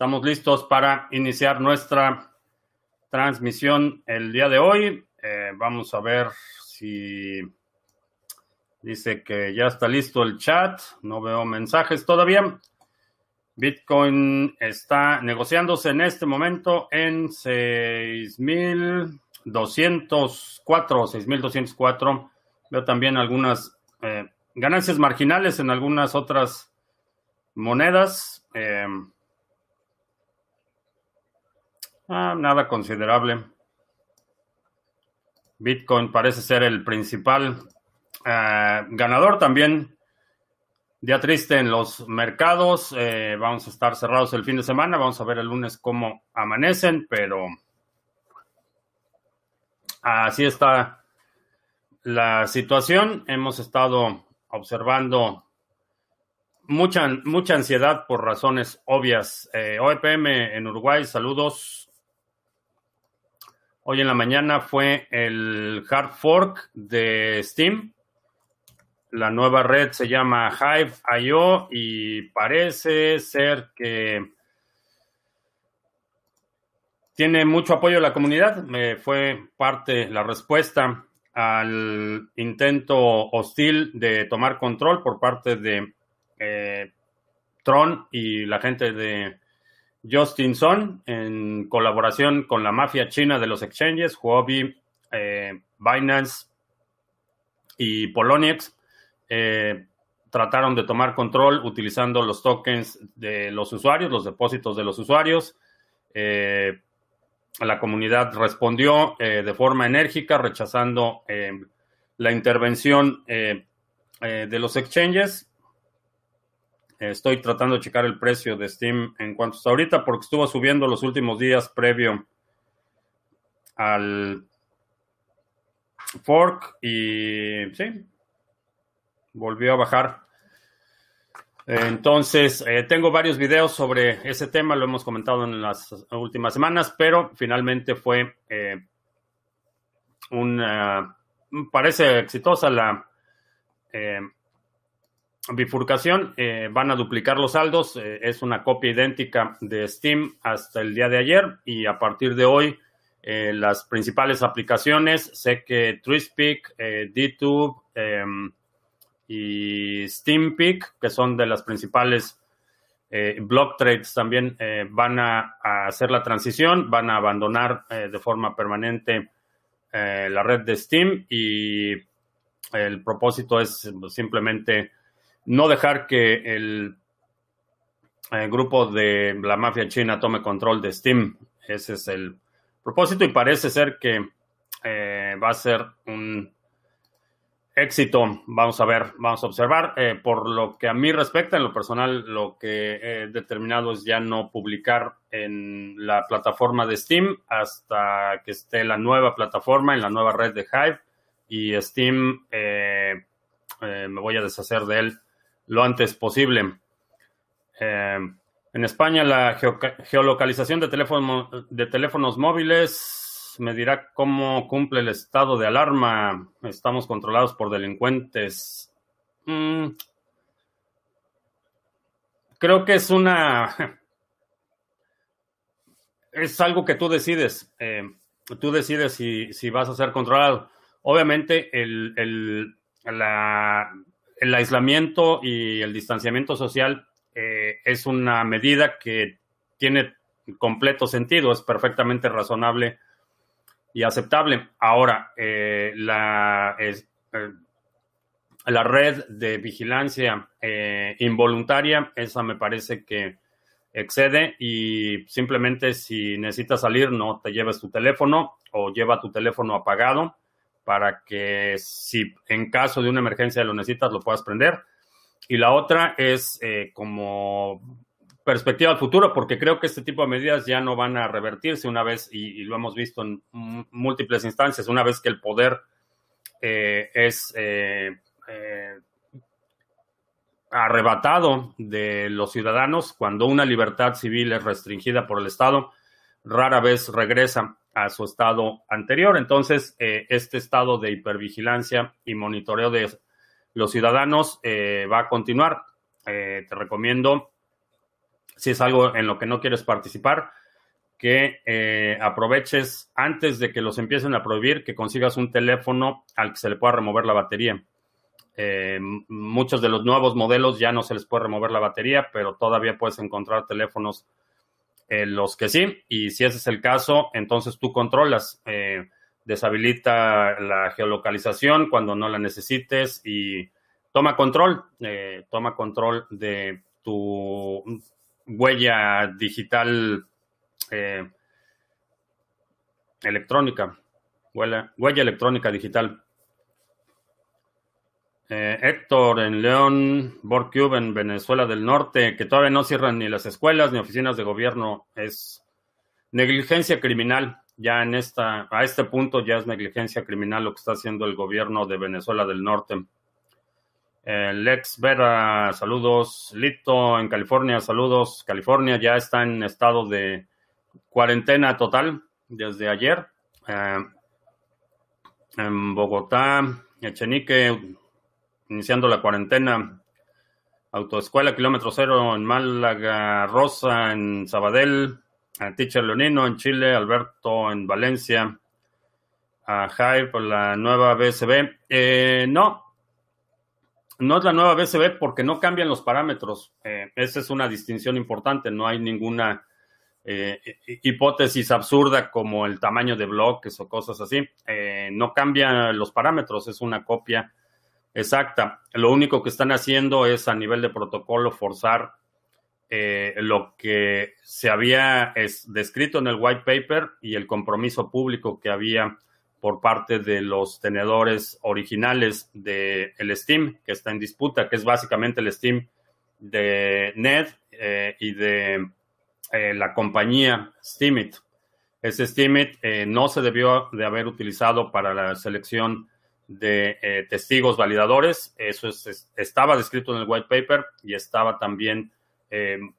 Estamos listos para iniciar nuestra transmisión el día de hoy. Eh, vamos a ver si dice que ya está listo el chat. No veo mensajes todavía. Bitcoin está negociándose en este momento en 6.204, 6.204. Veo también algunas eh, ganancias marginales en algunas otras monedas. Eh, Ah, nada considerable. Bitcoin parece ser el principal eh, ganador también. Día triste en los mercados. Eh, vamos a estar cerrados el fin de semana. Vamos a ver el lunes cómo amanecen, pero así está la situación. Hemos estado observando mucha, mucha ansiedad por razones obvias. Eh, OEPM en Uruguay, saludos. Hoy en la mañana fue el hard fork de Steam. La nueva red se llama Hive.io y parece ser que tiene mucho apoyo de la comunidad. Me fue parte la respuesta al intento hostil de tomar control por parte de eh, Tron y la gente de Justin Son, en colaboración con la mafia china de los exchanges, Huobi, eh, Binance y Poloniex, eh, trataron de tomar control utilizando los tokens de los usuarios, los depósitos de los usuarios. Eh, la comunidad respondió de forma enérgica, rechazando la intervención de los exchanges Estoy tratando de checar el precio de Steam en cuanto está ahorita porque estuvo subiendo los últimos días previo al fork y sí, volvió a bajar. Entonces, eh, tengo varios videos sobre ese tema, lo hemos comentado en las últimas semanas, pero finalmente fue eh, una, parece exitosa la eh, bifurcación, eh, van a duplicar los saldos, eh, es una copia idéntica de Steam hasta el día de ayer y a partir de hoy eh, las principales aplicaciones, sé que Trispeak, DTube em, y SteamPeak, que son de las principales block trades también van a, a, hacer la transición, van a abandonar de forma permanente la red de Steam y el propósito es simplemente no dejar que el, grupo de la mafia china tome control de Steam. Ese es el propósito y parece ser que eh, va a ser un éxito. Vamos a ver, vamos a observar. Eh, por lo que a mí respecta, en lo personal, lo que he determinado es ya no publicar en la plataforma de Steam hasta que esté la nueva plataforma en la nueva red de Hive y Steam eh, me voy a deshacer de él lo antes posible. Eh, en España, la geolocalización de, teléfono, de teléfonos móviles me dirá cómo cumple el estado de alarma. Estamos controlados por delincuentes. Mm. Creo que es una... Es algo que tú decides. Eh, tú decides si, vas a ser controlado. Obviamente, el, la, el aislamiento y el distanciamiento social eh, es una medida que tiene completo sentido, es perfectamente razonable y aceptable. Ahora, eh, la, eh, la red de vigilancia involuntaria, esa me parece que excede y simplemente si necesitas salir no te lleves tu teléfono o lleva tu teléfono apagado para que si en caso de una emergencia lo necesitas, lo puedas prender. Y la otra es eh, como perspectiva al futuro, porque creo que este tipo de medidas ya no van a revertirse una vez, y, lo hemos visto en múltiples instancias, una vez que el poder eh, es eh, arrebatado de los ciudadanos, cuando una libertad civil es restringida por el Estado, rara vez regresa a su estado anterior. Entonces, eh, este estado de hipervigilancia y monitoreo de los ciudadanos eh, va a continuar. Eh, te recomiendo, si es algo en lo que no quieres participar, que aproveches antes de que los empiecen a prohibir, que consigas un teléfono al que se le pueda remover la batería. Muchos de los nuevos modelos ya no se les puede remover la batería, pero todavía puedes encontrar teléfonos en los que sí. Y si ese es el caso, entonces tú controlas, eh, deshabilita la geolocalización cuando no la necesites y toma control, toma control de tu huella digital eh, electrónica, huella, huella, electrónica digital. Eh, Héctor en León, Borcube en Venezuela del Norte, que todavía no cierran ni las escuelas ni oficinas de gobierno, es negligencia criminal. Ya en esta, a este punto ya es negligencia criminal lo que está haciendo el gobierno de Venezuela del Norte. Lex Vera, saludos. Lito en California, saludos. California ya está en estado de cuarentena total desde ayer. Eh, en Bogotá, Echenique, iniciando la cuarentena. Autoescuela, kilómetro cero en Málaga, Rosa en Sabadell, Teacher Leonino en Chile, Alberto en Valencia, a Hype, la nueva BSB. Eh, no, no es la nueva BCB porque no cambian los parámetros. Eh, esa es una distinción importante. No hay ninguna eh, hipótesis absurda como el tamaño de bloques o cosas así. Eh, no cambian los parámetros, es una copia exacta. Lo único que están haciendo es a nivel de protocolo forzar lo que se había descrito en el white paper y el compromiso público que había por parte de los tenedores originales del el Steam, que está en disputa, que es básicamente el Steam de NED eh, y de eh, la compañía Steemit. Ese Steemit eh, no se debió de haber utilizado para la selección de testigos validadores. Eso estaba descrito en el white paper y estaba también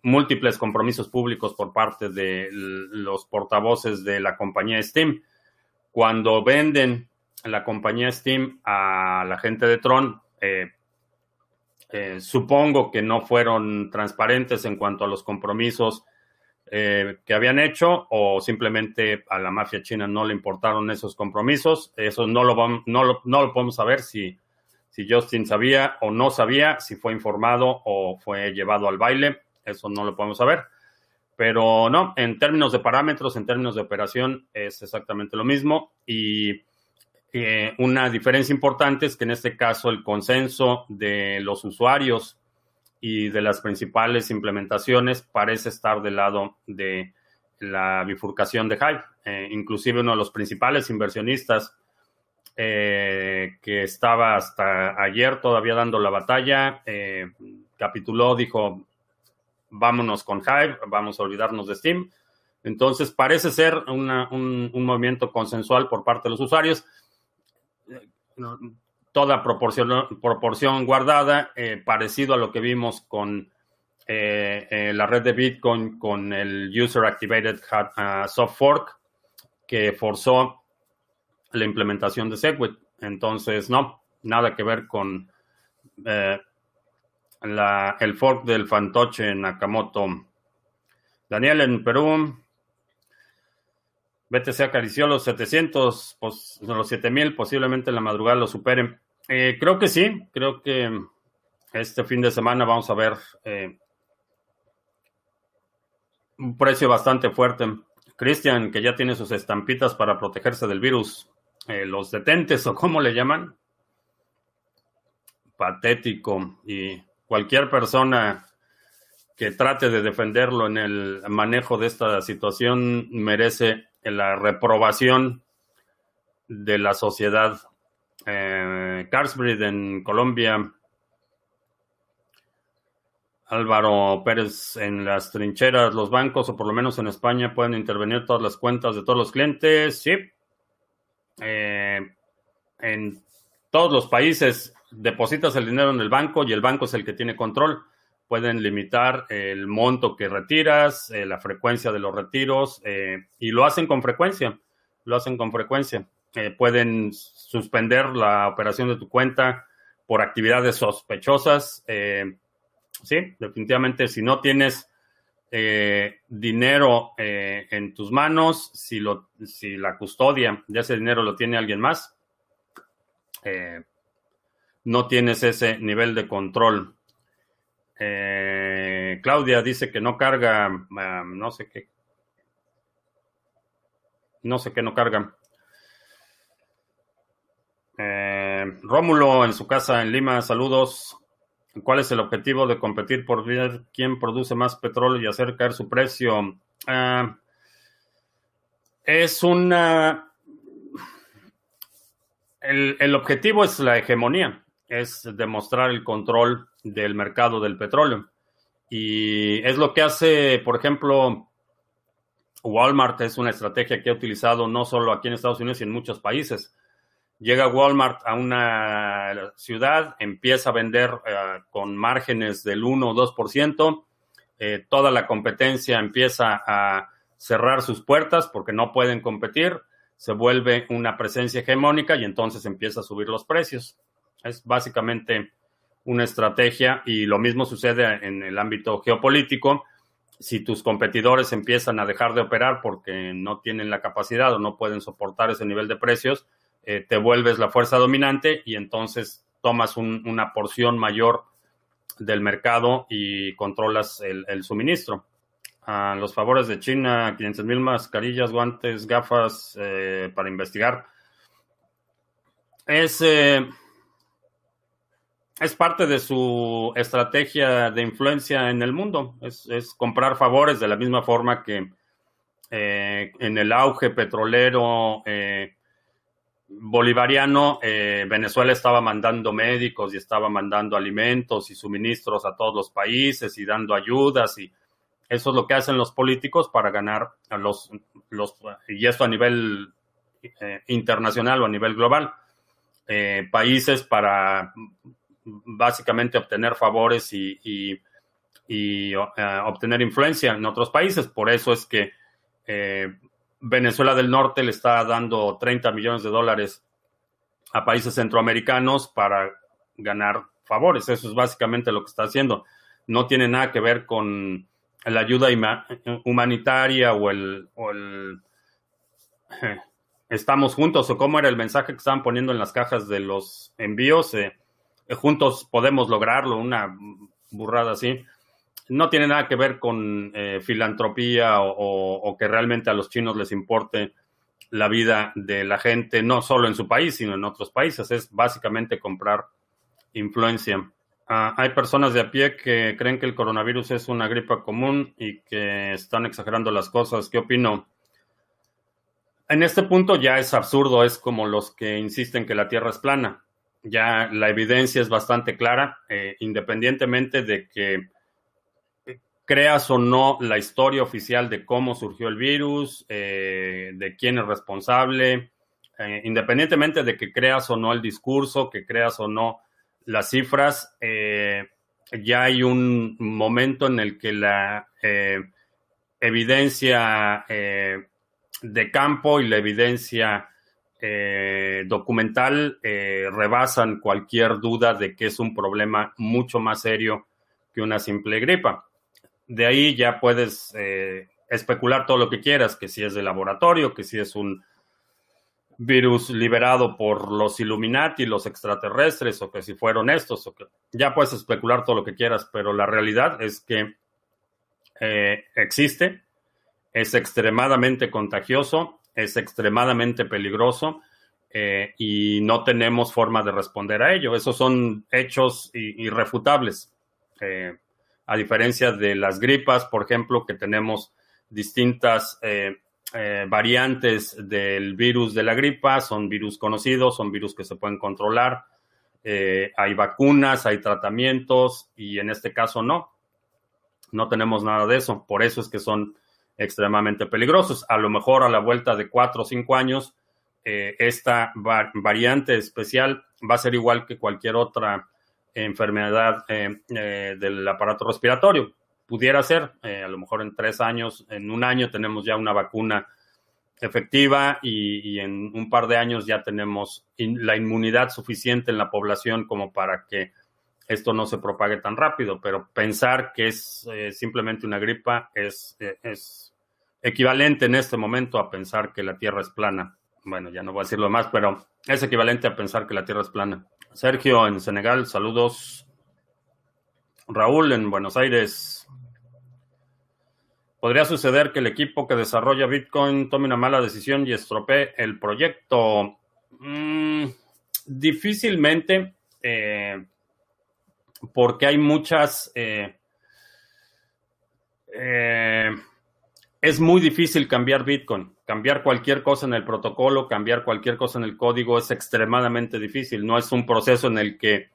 múltiples compromisos públicos por parte de los portavoces de la compañía Steam cuando venden la compañía Steam a la gente de Tron, eh, eh, supongo que no fueron transparentes en cuanto a los compromisos eh, que habían hecho o simplemente a la mafia china no le importaron esos compromisos. Eso no lo, no lo, no lo podemos saber si, si Justin sabía o no sabía, si fue informado o fue llevado al baile. Eso no lo podemos saber. Pero no, en términos de parámetros, en términos de operación, es exactamente lo mismo. Y eh, una diferencia importante es que en este caso el consenso de los usuarios y de las principales implementaciones parece estar del lado de la bifurcación de Hive. Eh, inclusive uno de los principales inversionistas eh, que estaba hasta ayer todavía dando la batalla, capituló, dijo, vámonos con Hive, vamos a olvidarnos de Steam. Entonces, parece ser un, movimiento consensual por parte de los usuarios. Toda proporción, proporción guardada, eh, parecido a lo que vimos con eh, eh, la red de Bitcoin, con el User Activated uh, Soft Fork, que forzó la implementación de Segwit. Entonces, no, nada que ver con el fork del fantoche Nakamoto. Daniel en Perú. BTC acarició los 700, pues, los 7000, posiblemente en la madrugada lo superen. Eh, creo que sí, creo que este fin de semana vamos a ver eh, un precio bastante fuerte. Cristian, que ya tiene sus estampitas para protegerse del virus, eh, los detentes o cómo le llaman. Patético y cualquier persona que trate de defenderlo en el manejo de esta situación merece la reprobación de la sociedad. Eh, en Colombia. Álvaro Pérez en las trincheras, los bancos, o por lo menos en España, pueden intervenir todas las cuentas de todos los clientes. Sí. Eh, en todos los países depositas el dinero en el banco y el banco es el que tiene control. Pueden limitar el monto que retiras, eh, la frecuencia de los retiros eh, y lo hacen con frecuencia. Lo hacen con frecuencia. Eh, pueden suspender la operación de tu cuenta por actividades sospechosas. sí, definitivamente, si no tienes dinero en tus manos, si, la custodia de ese dinero lo tiene alguien más, no tienes ese nivel de control. Claudia dice que no carga, no sé qué, no sé qué no carga. Eh, Rómulo en su casa en Lima, saludos. ¿Cuál es el objetivo de competir por ver quién produce más petróleo y hacer caer su precio? Ah, es una... El, el, objetivo es la hegemonía, es demostrar el control del mercado del petróleo. Y es lo que hace, por ejemplo, Walmart es una estrategia que ha utilizado no solo aquí en Estados Unidos, sino en muchos países. Llega Walmart a una ciudad, empieza a vender eh, con márgenes del 1 o 2%, eh, toda la competencia empieza a cerrar sus puertas porque no pueden competir, se vuelve una presencia hegemónica y entonces empieza a subir los precios. Es básicamente una estrategia y lo mismo sucede en el ámbito geopolítico si tus competidores empiezan a dejar de operar porque no tienen la capacidad o no pueden soportar ese nivel de precios, eh, te vuelves la fuerza dominante y entonces tomas una porción mayor del mercado y controlas el, suministro. Los favores de China, 500 mil mascarillas, guantes, gafas eh, para investigar. Es eh, es parte de su estrategia de influencia en el mundo. Es, comprar favores de la misma forma que eh, en el auge petrolero eh, bolivariano, eh, Venezuela estaba mandando médicos y estaba mandando alimentos y suministros a todos los países y dando ayudas y eso es lo que hacen los políticos para ganar a los, los y esto a nivel internacional o a nivel global. países para básicamente obtener favores y, eh, obtener influencia en otros países. Por eso es que eh, Venezuela del Norte le está dando 30 millones de dólares a países centroamericanos para ganar favores. Eso es básicamente lo que está haciendo. No tiene nada que ver con la ayuda humanitaria o el, estamos juntos o cómo era el mensaje que estaban poniendo en las cajas de los envíos. Eh, juntos podemos lograrlo, una burrada así. No tiene nada que ver con eh, filantropía o, que realmente a los chinos les importe la vida de la gente, no solo en su país, sino en otros países. Es básicamente comprar influencia. Ah, hay personas de a pie que creen que el coronavirus es una gripa común y que están exagerando las cosas. ¿Qué opino? En este punto ya es absurdo, es como los que insisten que la Tierra es plana ya la evidencia es bastante clara, eh, independientemente de que creas o no la historia oficial de cómo surgió el virus, eh, de quién es responsable, eh, independientemente de que creas o no el discurso, que creas o no las cifras, ya hay un momento en el que la evidencia de campo y la evidencia eh, documental eh, rebasan cualquier duda de que es un problema mucho más serio que una simple gripa. De ahí ya puedes eh, especular todo lo que quieras, que si es de laboratorio, que si es un virus liberado por los Illuminati, los extraterrestres, o que si fueron estos, o que ya puedes especular todo lo que quieras, pero la realidad es que existe, es extremadamente contagioso es extremadamente peligroso eh, y no tenemos forma de responder a ello. Esos son hechos irrefutables. Eh, a diferencia de las gripas, por ejemplo, que tenemos distintas eh, variantes del virus de la gripa, son virus conocidos, son virus que se pueden controlar, hay vacunas, hay tratamientos y en este caso no, no tenemos nada de eso. Por eso es que son extremadamente peligrosos. A lo mejor a la vuelta de cuatro o cinco años, eh, esta variante especial va a ser igual que cualquier otra enfermedad eh, eh, del aparato respiratorio. Pudiera ser, a lo mejor en tres años, en un año tenemos ya una vacuna efectiva y, en un par de años ya tenemos la inmunidad suficiente en la población como para que esto no se propague tan rápido, pero pensar que es eh, simplemente una gripa eh, es equivalente en este momento a pensar que la Tierra es plana. Bueno, ya no voy a decirlo más, pero es equivalente a pensar que la Tierra es plana. Sergio en Senegal, saludos. Raúl en Buenos Aires. Podría suceder que el equipo que desarrolla Bitcoin tome una mala decisión y estropee el proyecto. Mm, difícilmente, eh, porque hay muchas... Eh, eh, es muy difícil cambiar Bitcoin. Cambiar cualquier cosa en el protocolo, cambiar cualquier cosa en el código es extremadamente difícil. No es un proceso en el que,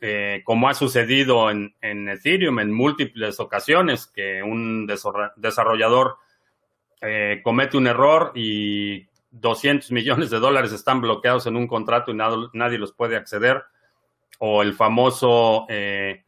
eh, como ha sucedido en, Ethereum en múltiples ocasiones, que un desarrollador eh, comete un error y 200 millones de dólares están bloqueados en un contrato y nadie los puede acceder. O el famoso... Eh,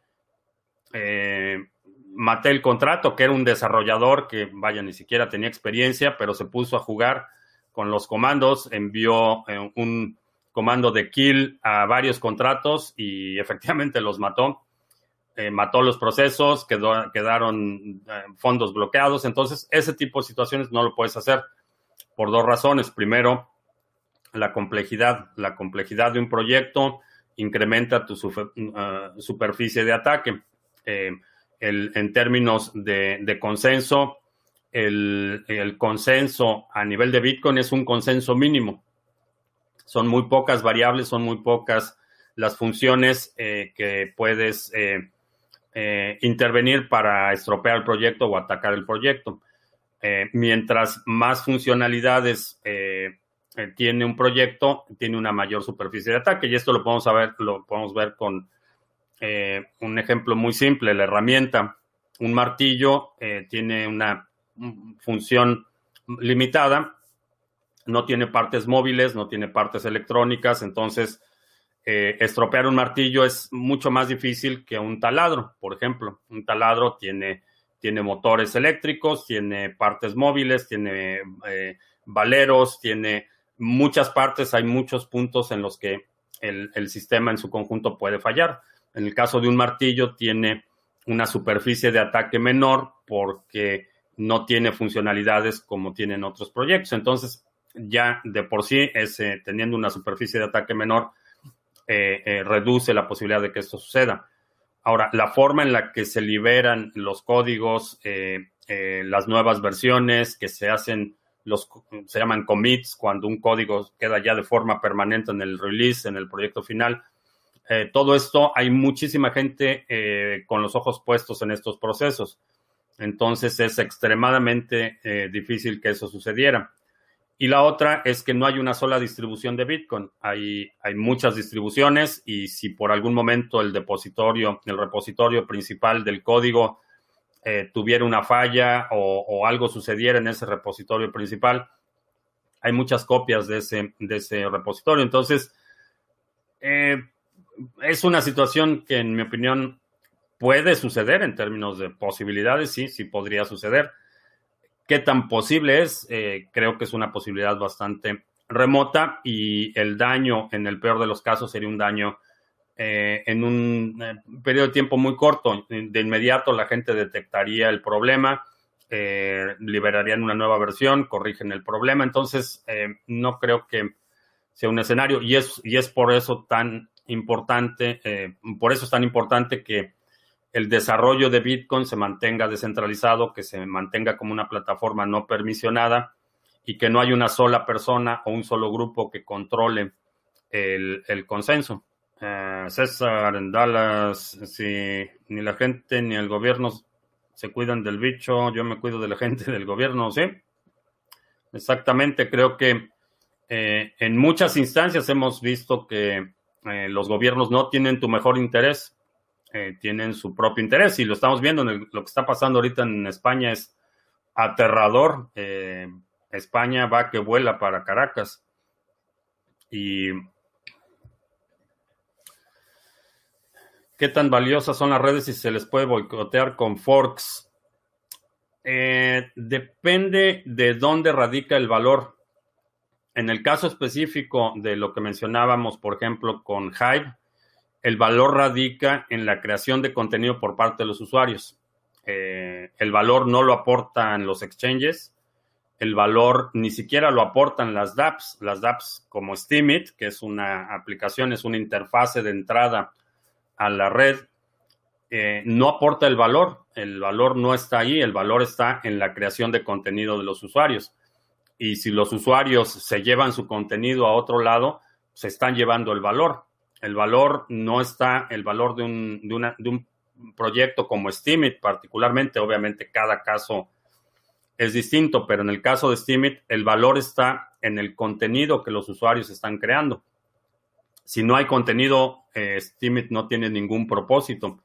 maté el contrato, que era un desarrollador que, vaya, ni siquiera tenía experiencia, pero se puso a jugar con los comandos, envió eh, un comando de kill a varios contratos y efectivamente los mató. Eh, mató los procesos, quedó, quedaron eh, fondos bloqueados. Entonces, ese tipo de situaciones no lo puedes hacer por dos razones. Primero, la complejidad. La complejidad de un proyecto incrementa tu superficie de ataque en términos de, consenso, el, consenso a nivel de Bitcoin es un consenso mínimo. Son muy pocas variables, son muy pocas las funciones eh, que puedes eh, eh, intervenir para estropear el proyecto o atacar el proyecto. mientras más funcionalidades tiene un proyecto, tiene una mayor superficie de ataque. Y esto lo podemos, saber, lo podemos ver con eh, un ejemplo muy simple, la herramienta, un martillo eh, tiene una función limitada, no tiene partes móviles, no tiene partes electrónicas, entonces eh, estropear un martillo es mucho más difícil que un taladro, por ejemplo. Un taladro tiene, tiene motores eléctricos, tiene partes móviles, tiene valeros, tiene muchas partes, hay muchos puntos en los que el sistema en su conjunto puede fallar. En el caso de un martillo tiene una superficie de ataque menor porque no tiene funcionalidades como tienen otros proyectos. Entonces, ya de por sí, ese, teniendo una superficie de ataque menor, eh, eh, reduce la posibilidad de que esto suceda. Ahora, la forma en la que se liberan los códigos, eh, las nuevas versiones que se hacen, los, se llaman commits, cuando un código queda ya de forma permanente en el release, en el proyecto final, eh, todo esto, hay muchísima gente eh, con los ojos puestos en estos procesos. Entonces es extremadamente eh, difícil que eso sucediera. Y la otra es que no hay una sola distribución de Bitcoin. Hay, hay muchas distribuciones y si por algún momento el depositorio, el repositorio principal del código tuviera una falla o, algo sucediera en ese repositorio principal, hay muchas copias de ese, de ese repositorio. Entonces, eh, es una situación que en mi opinión puede suceder en términos de posibilidades, sí, sí podría suceder. ¿Qué tan posible es? Eh, creo que es una posibilidad bastante remota y el daño, en el peor de los casos, sería un daño eh, en un eh, periodo de tiempo muy corto. De inmediato la gente detectaría el problema, liberarían una nueva versión, corrigen el problema. Entonces, no creo que sea un escenario y es, y es por eso tan importante, eh, por eso es tan importante que el desarrollo de Bitcoin se mantenga descentralizado, que se mantenga como una plataforma no permisionada y que no hay una sola persona o un solo grupo que controle el, consenso. Eh, César, en Dallas, si ni la gente ni el gobierno se cuidan del bicho, yo me cuido de la gente del gobierno, ¿sí? Exactamente, creo que eh, en muchas instancias hemos visto que eh, los gobiernos no tienen tu mejor interés, eh, tienen su propio interés y lo estamos viendo, lo que está pasando ahorita en España es aterrador. Eh, España va que vuela para Caracas y ¿Qué tan valiosas son las redes y se les puede boicotear con forks? depende de dónde radica el valor. En el caso específico de lo que mencionábamos, por ejemplo, con Hive, el valor radica en la creación de contenido por parte de los usuarios. Eh, el valor no lo aportan los exchanges, el valor ni siquiera lo aportan las dApps, las dApps como Steemit, que es una aplicación, es una interfase de entrada a la red, eh, no aporta el valor, el valor no está ahí, el valor está en la creación de contenido de los usuarios. Y si los usuarios se llevan su contenido a otro lado, se están llevando el valor. El valor no está, el valor de un, de un proyecto como Steemit, particularmente, obviamente cada caso es distinto, pero en el caso de Steemit, el valor está en el contenido que los usuarios están creando. Si no hay contenido, eh, no tiene ningún propósito.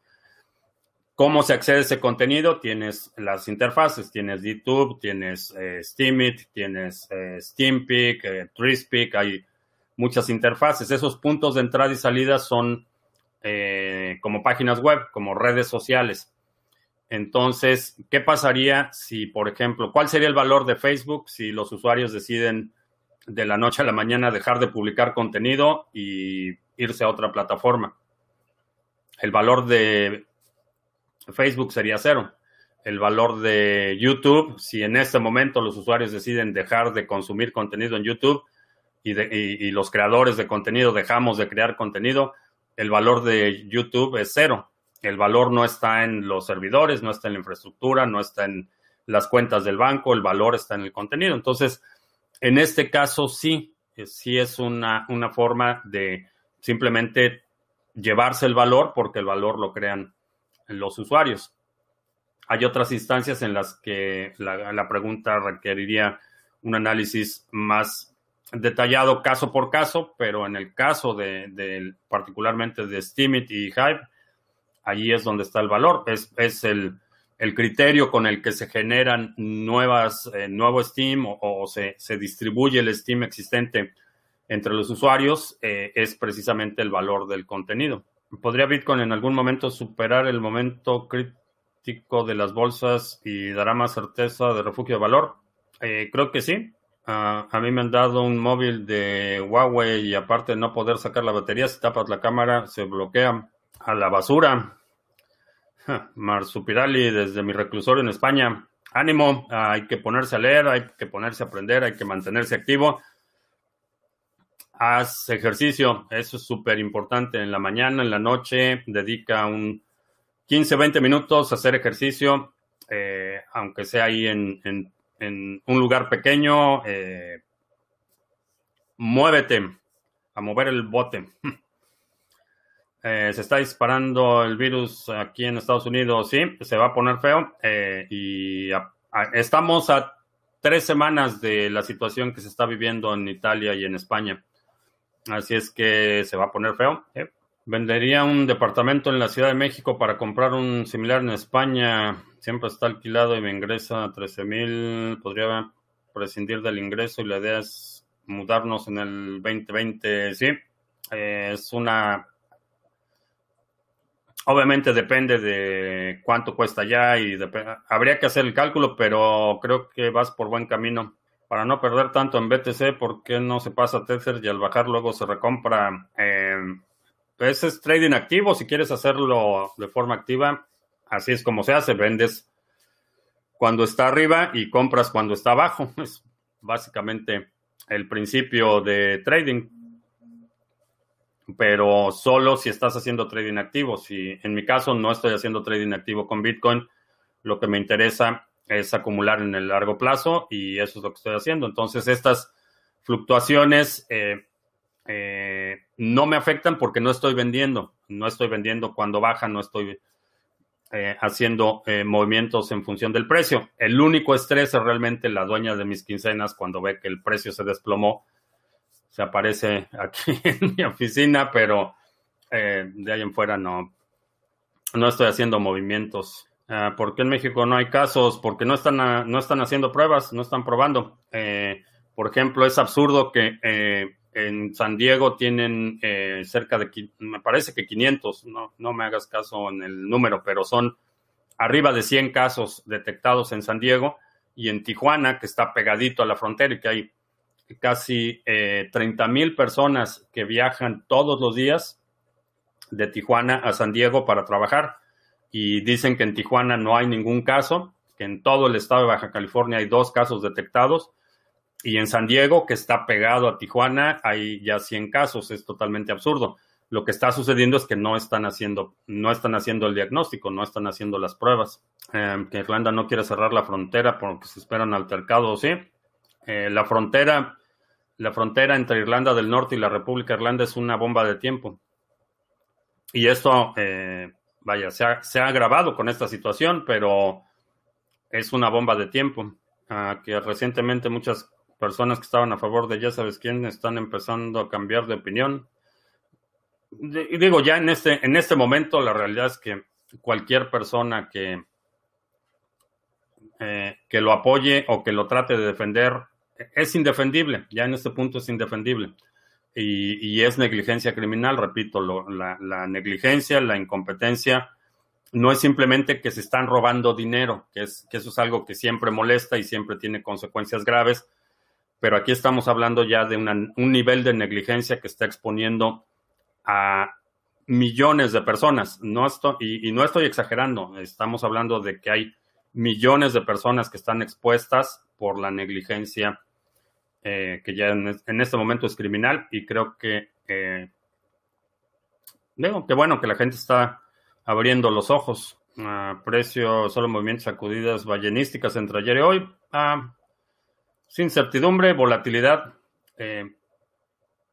¿Cómo se accede a ese contenido? Tienes las interfaces, tienes YouTube, tienes eh, Steemit, tienes eh, Steampeak, eh, Treespeak, hay muchas interfaces. Esos puntos de entrada y salida son eh, como páginas web, como redes sociales. Entonces, ¿qué pasaría si, por ejemplo, cuál sería el valor de Facebook si los usuarios deciden de la noche a la mañana dejar de publicar contenido y irse a otra plataforma? El valor de Facebook sería cero. El valor de YouTube, si en este momento los usuarios deciden dejar de consumir contenido en YouTube y, y los creadores de contenido dejamos de crear contenido, el valor de YouTube es cero. El valor no está en los servidores, no está en la infraestructura, no está en las cuentas del banco, el valor está en el contenido. Entonces, en este caso sí, sí es una forma de simplemente llevarse el valor porque el valor lo crean los usuarios. Hay otras instancias en las que la, pregunta requeriría un análisis más detallado caso por caso, pero en el caso de, particularmente de Steemit y Hype, allí es donde está el valor. Es, es el, el, criterio con el que se generan nuevas, eh, nuevo Steam o, se, se, distribuye el Steam existente entre los usuarios, eh, es precisamente el valor del contenido. ¿Podría Bitcoin en algún momento superar el momento crítico de las bolsas y dará más certeza de refugio de valor? Eh, creo que sí. Ah, a mí me han dado un móvil de Huawei y aparte de no poder sacar la batería, si tapas la cámara se bloquea a la basura. Marsupirali desde mi reclusorio en España. Ánimo, hay que ponerse a leer, hay que ponerse a aprender, hay que mantenerse activo. Haz ejercicio, eso es súper importante. En la mañana, en la noche, dedica un 15, 20 minutos a hacer ejercicio, eh, aunque sea ahí en, un lugar pequeño, eh, muévete a mover el bote. Eh, se está disparando el virus aquí en Estados Unidos, sí, se va a poner feo. Y estamos a tres semanas de la situación que se está viviendo en Italia y en España. Así es que se va a poner feo. Vendería un departamento en la Ciudad de México para comprar un similar en España siempre está alquilado y me ingresa 13 mil, podría prescindir del ingreso y la idea es mudarnos en el 2020, sí, eh, es una... Obviamente depende de cuánto cuesta ya y habría que hacer el cálculo, pero creo que vas por buen camino. Para no perder tanto en BTC, ¿por qué no se pasa a Tether y al bajar luego se recompra? Eh, ese es trading activo, si quieres hacerlo de forma activa, Así es como se hace, vendes cuando está arriba y compras cuando está abajo. Es básicamente el principio de trading. Pero solo si estás haciendo trading activo. Si en mi caso no estoy haciendo trading activo con Bitcoin, lo que me interesa es acumular en el largo plazo y eso es lo que estoy haciendo. Entonces estas fluctuaciones eh, eh, no me afectan porque no estoy vendiendo. No estoy vendiendo cuando baja, no estoy eh, haciendo eh, movimientos en función del precio. El único estrés es realmente la dueña de mis quincenas cuando ve que el precio se desplomó. Se aparece aquí en mi oficina, pero de ahí en fuera no, no estoy haciendo movimientos. Ah, ¿Por qué en México no hay casos? Porque no están, no están haciendo pruebas, no están probando. por ejemplo, es absurdo que en San Diego tienen eh, cerca de, me parece que 500, no, no me hagas caso en el número, pero son arriba de 100 casos detectados en San Diego y en Tijuana, que está pegadito a la frontera y que hay casi eh, 30 mil personas que viajan todos los días. de Tijuana a San Diego para trabajar y dicen que en Tijuana no hay ningún caso, que en todo el estado de Baja California hay dos casos detectados y en San Diego, que está pegado a Tijuana, hay ya 100 casos. Es totalmente absurdo. Lo que está sucediendo es que no están haciendo, no están haciendo el diagnóstico, no están haciendo las pruebas. Eh, que Irlanda no quiere cerrar la frontera porque se esperan altercados, ¿sí? Eh, la frontera, la frontera entre Irlanda del Norte y la República Irlanda es una bomba de tiempo. Y esto, eh, vaya, se ha, se ha agravado con esta situación, pero es una bomba de tiempo. Ah, que recientemente muchas personas que estaban a favor de ya sabes quién están empezando a cambiar de opinión. Y digo, ya en este, en este momento la realidad es que cualquier persona que, eh, que lo apoye o que lo trate de defender es indefendible, ya en este punto es indefendible. Y, es negligencia criminal, repito, la, negligencia, la incompetencia, no es simplemente que se están robando dinero, que, es, que eso es algo que siempre molesta y siempre tiene consecuencias graves, pero aquí estamos hablando ya de un nivel de negligencia que está exponiendo a millones de personas. No estoy, y, no estoy exagerando, estamos hablando de que hay millones de personas que están expuestas por la negligencia eh, que ya en, este momento es criminal y creo que eh, digo que bueno que la gente está abriendo los ojos. precio, solo movimientos sacudidas ballenísticas entre ayer y hoy. Ah, sin certidumbre, volatilidad. Eh,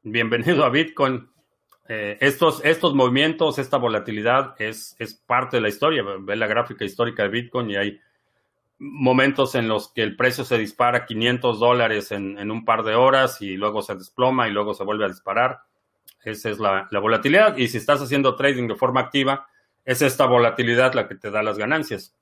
bienvenido a Bitcoin. Eh, estos, estos movimientos, esta volatilidad es, es parte de la historia. Ve la gráfica histórica de Bitcoin y hay momentos en los que el precio se dispara 500 dólares en, un par de horas y luego se desploma y luego se vuelve a disparar. Esa es la, la, volatilidad. Y si estás haciendo trading de forma activa, es esta volatilidad la que te da las ganancias.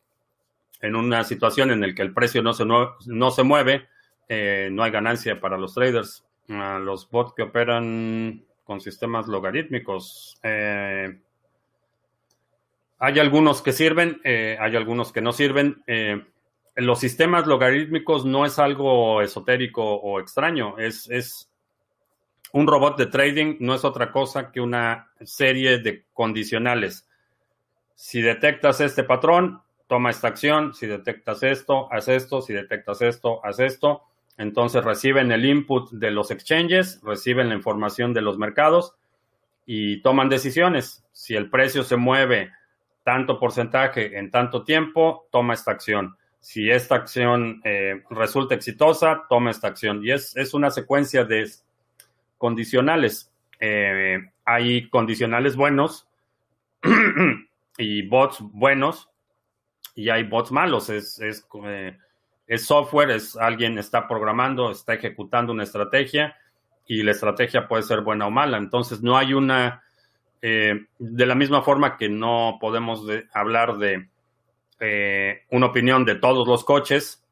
En una situación en la que el precio no se, no se mueve, eh, no hay ganancia para los traders. Los bots que operan con sistemas logarítmicos. Eh, hay algunos que sirven, eh, hay algunos que no sirven. Los sistemas logarítmicos no es algo esotérico o extraño, es, es un robot de trading, no es otra cosa que una serie de condicionales. Si detectas este patrón, toma esta acción. Si detectas esto, haz esto. Si detectas esto, haz esto. Entonces reciben el input de los exchanges, reciben la información de los mercados y toman decisiones. Si el precio se mueve tanto porcentaje en tanto tiempo, toma esta acción. Si esta acción eh, resulta exitosa, toma esta acción. Y es, una secuencia de condicionales. Eh, hay condicionales buenos y bots buenos y hay bots malos. Es, es eh, es software, es alguien está programando, está ejecutando una estrategia y la estrategia puede ser buena o mala. Entonces no hay una, de la misma forma que no podemos hablar de eh, una opinión de todos los coches,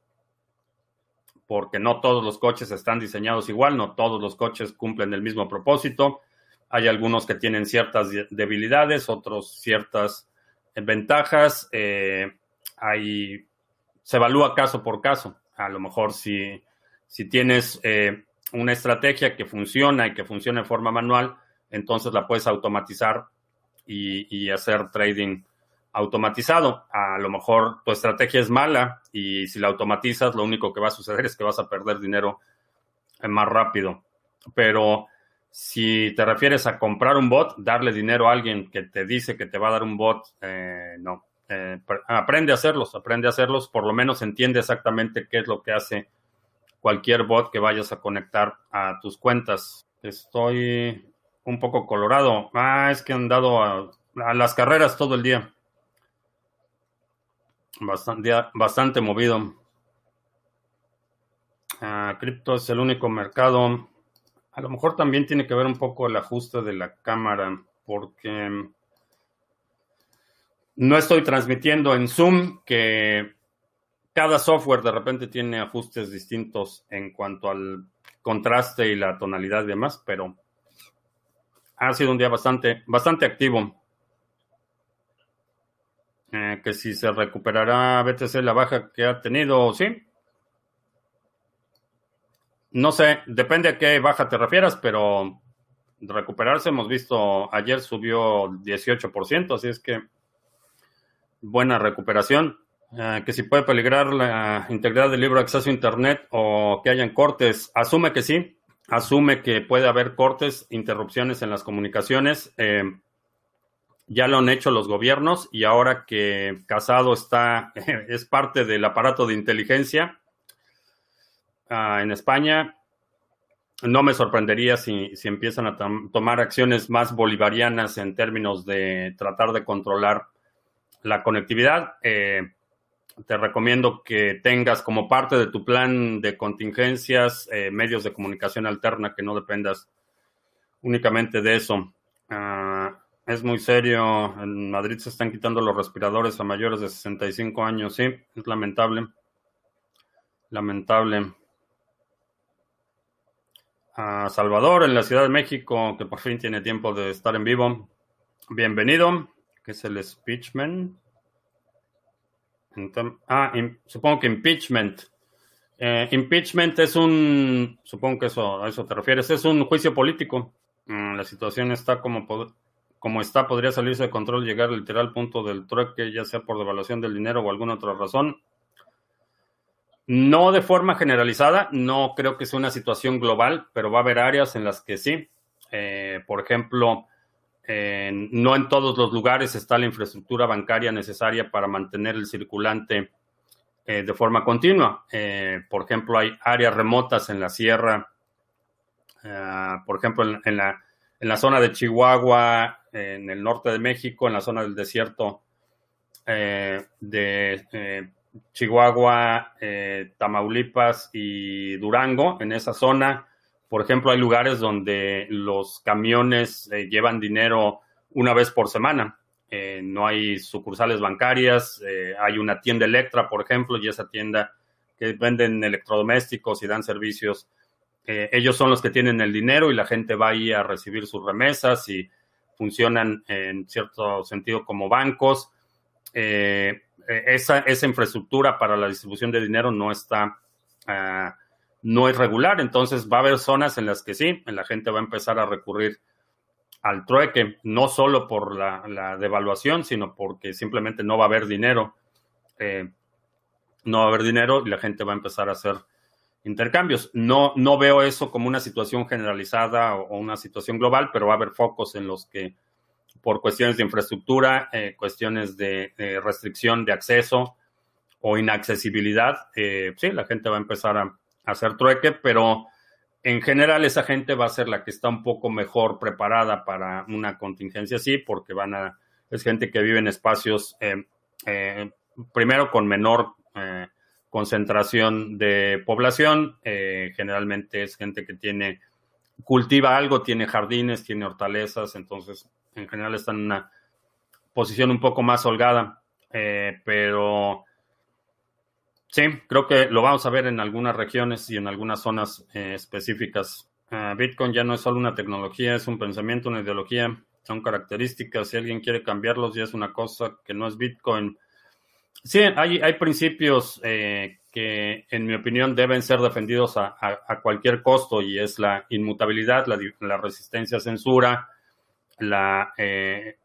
porque no todos los coches están diseñados igual, no todos los coches cumplen el mismo propósito. Hay algunos que tienen ciertas debilidades, otros ciertas ventajas. Eh, hay se evalúa caso por caso. A lo mejor si, si tienes eh, una estrategia que funciona y que funciona de forma manual, entonces la puedes automatizar y, hacer trading automatizado. A lo mejor tu estrategia es mala y si la automatizas, lo único que va a suceder es que vas a perder dinero más rápido. Pero si te refieres a comprar un bot, darle dinero a alguien que te dice que te va a dar un bot, eh, no. Eh, aprende a hacerlos, aprende a hacerlos, por lo menos entiende exactamente qué es lo que hace cualquier bot que vayas a conectar a tus cuentas. Estoy un poco colorado. Ah, es que han dado a, las carreras todo el día. Bastante, bastante movido. Ah, cripto es el único mercado. A lo mejor también tiene que ver un poco el ajuste de la cámara, porque no estoy transmitiendo en Zoom, que cada software de repente tiene ajustes distintos en cuanto al contraste y la tonalidad y demás, pero ha sido un día bastante, bastante activo. Eh, que si se recuperará BTC la baja que ha tenido, sí. No sé, depende a qué baja te refieras, pero recuperarse. Hemos visto ayer subió 18%, así es que buena recuperación. Eh, que si puede peligrar la integridad del libro acceso a Internet o que hayan cortes. Asume que sí, asume que puede haber cortes, interrupciones en las comunicaciones. Eh, ya lo han hecho los gobiernos y ahora que Casado está, es parte del aparato de inteligencia ah, en España, no me sorprendería si, empiezan a tomar acciones más bolivarianas en términos de tratar de controlar la conectividad. Eh, te recomiendo que tengas como parte de tu plan de contingencias eh, medios de comunicación alterna, que no dependas únicamente de eso. Ah, es muy serio. En Madrid se están quitando los respiradores a mayores de 65 años. Sí, es lamentable. Lamentable. A Salvador, en la Ciudad de México, que por fin tiene tiempo de estar en vivo. Bienvenido, que es el speechman. Ah, supongo que impeachment. Eh, impeachment es un, supongo que eso, a eso te refieres, es un juicio político. Mm, la situación está como, como está, podría salirse de control, llegar literal punto del trueque, ya sea por devaluación del dinero o alguna otra razón. No de forma generalizada, no creo que sea una situación global, pero va a haber áreas en las que sí. Eh, por ejemplo, no en todos los lugares está la infraestructura bancaria necesaria para mantener el circulante eh, de forma continua. Eh, por ejemplo, hay áreas remotas en la sierra, por ejemplo, en, la, en, la, zona de Chihuahua, en el norte de México, en la zona del desierto eh, de Chihuahua, Tamaulipas y Durango, en esa zona por ejemplo, hay lugares donde los camiones eh, llevan dinero una vez por semana. Eh, no hay sucursales bancarias, eh, hay una tienda Electra, por ejemplo, y esa tienda que venden electrodomésticos y dan servicios. ellos son los que tienen el dinero y la gente va ahí a recibir sus remesas y funcionan en cierto sentido como bancos. esa, esa infraestructura para la distribución de dinero no está ah, no es regular, entonces va a haber zonas en las que sí, la gente va a empezar a recurrir al trueque, no solo por la, devaluación, sino porque simplemente no va a haber dinero. Eh, no va a haber dinero y la gente va a empezar a hacer intercambios. No, no veo eso como una situación generalizada o, una situación global, pero va a haber focos en los que por cuestiones de infraestructura, eh, cuestiones de, restricción de acceso o inaccesibilidad, eh, sí, la gente va a empezar a, hacer trueque, pero en general esa gente va a ser la que está un poco mejor preparada para una contingencia así, porque van a, es gente que vive en espacios, eh, eh, primero con menor concentración de población, generalmente es gente que tiene, cultiva algo, tiene jardines, tiene hortalezas, entonces en general están en una posición un poco más holgada, pero Sí, creo que lo vamos a ver en algunas regiones y en algunas zonas eh, específicas. Bitcoin ya no es solo una tecnología, es un pensamiento, una ideología, son características. Si alguien quiere cambiarlos, ya es una cosa que no es Bitcoin. Sí, hay, hay principios eh, que, en mi opinión, deben ser defendidos a, cualquier costo y es la inmutabilidad, la, resistencia a censura, la, eh,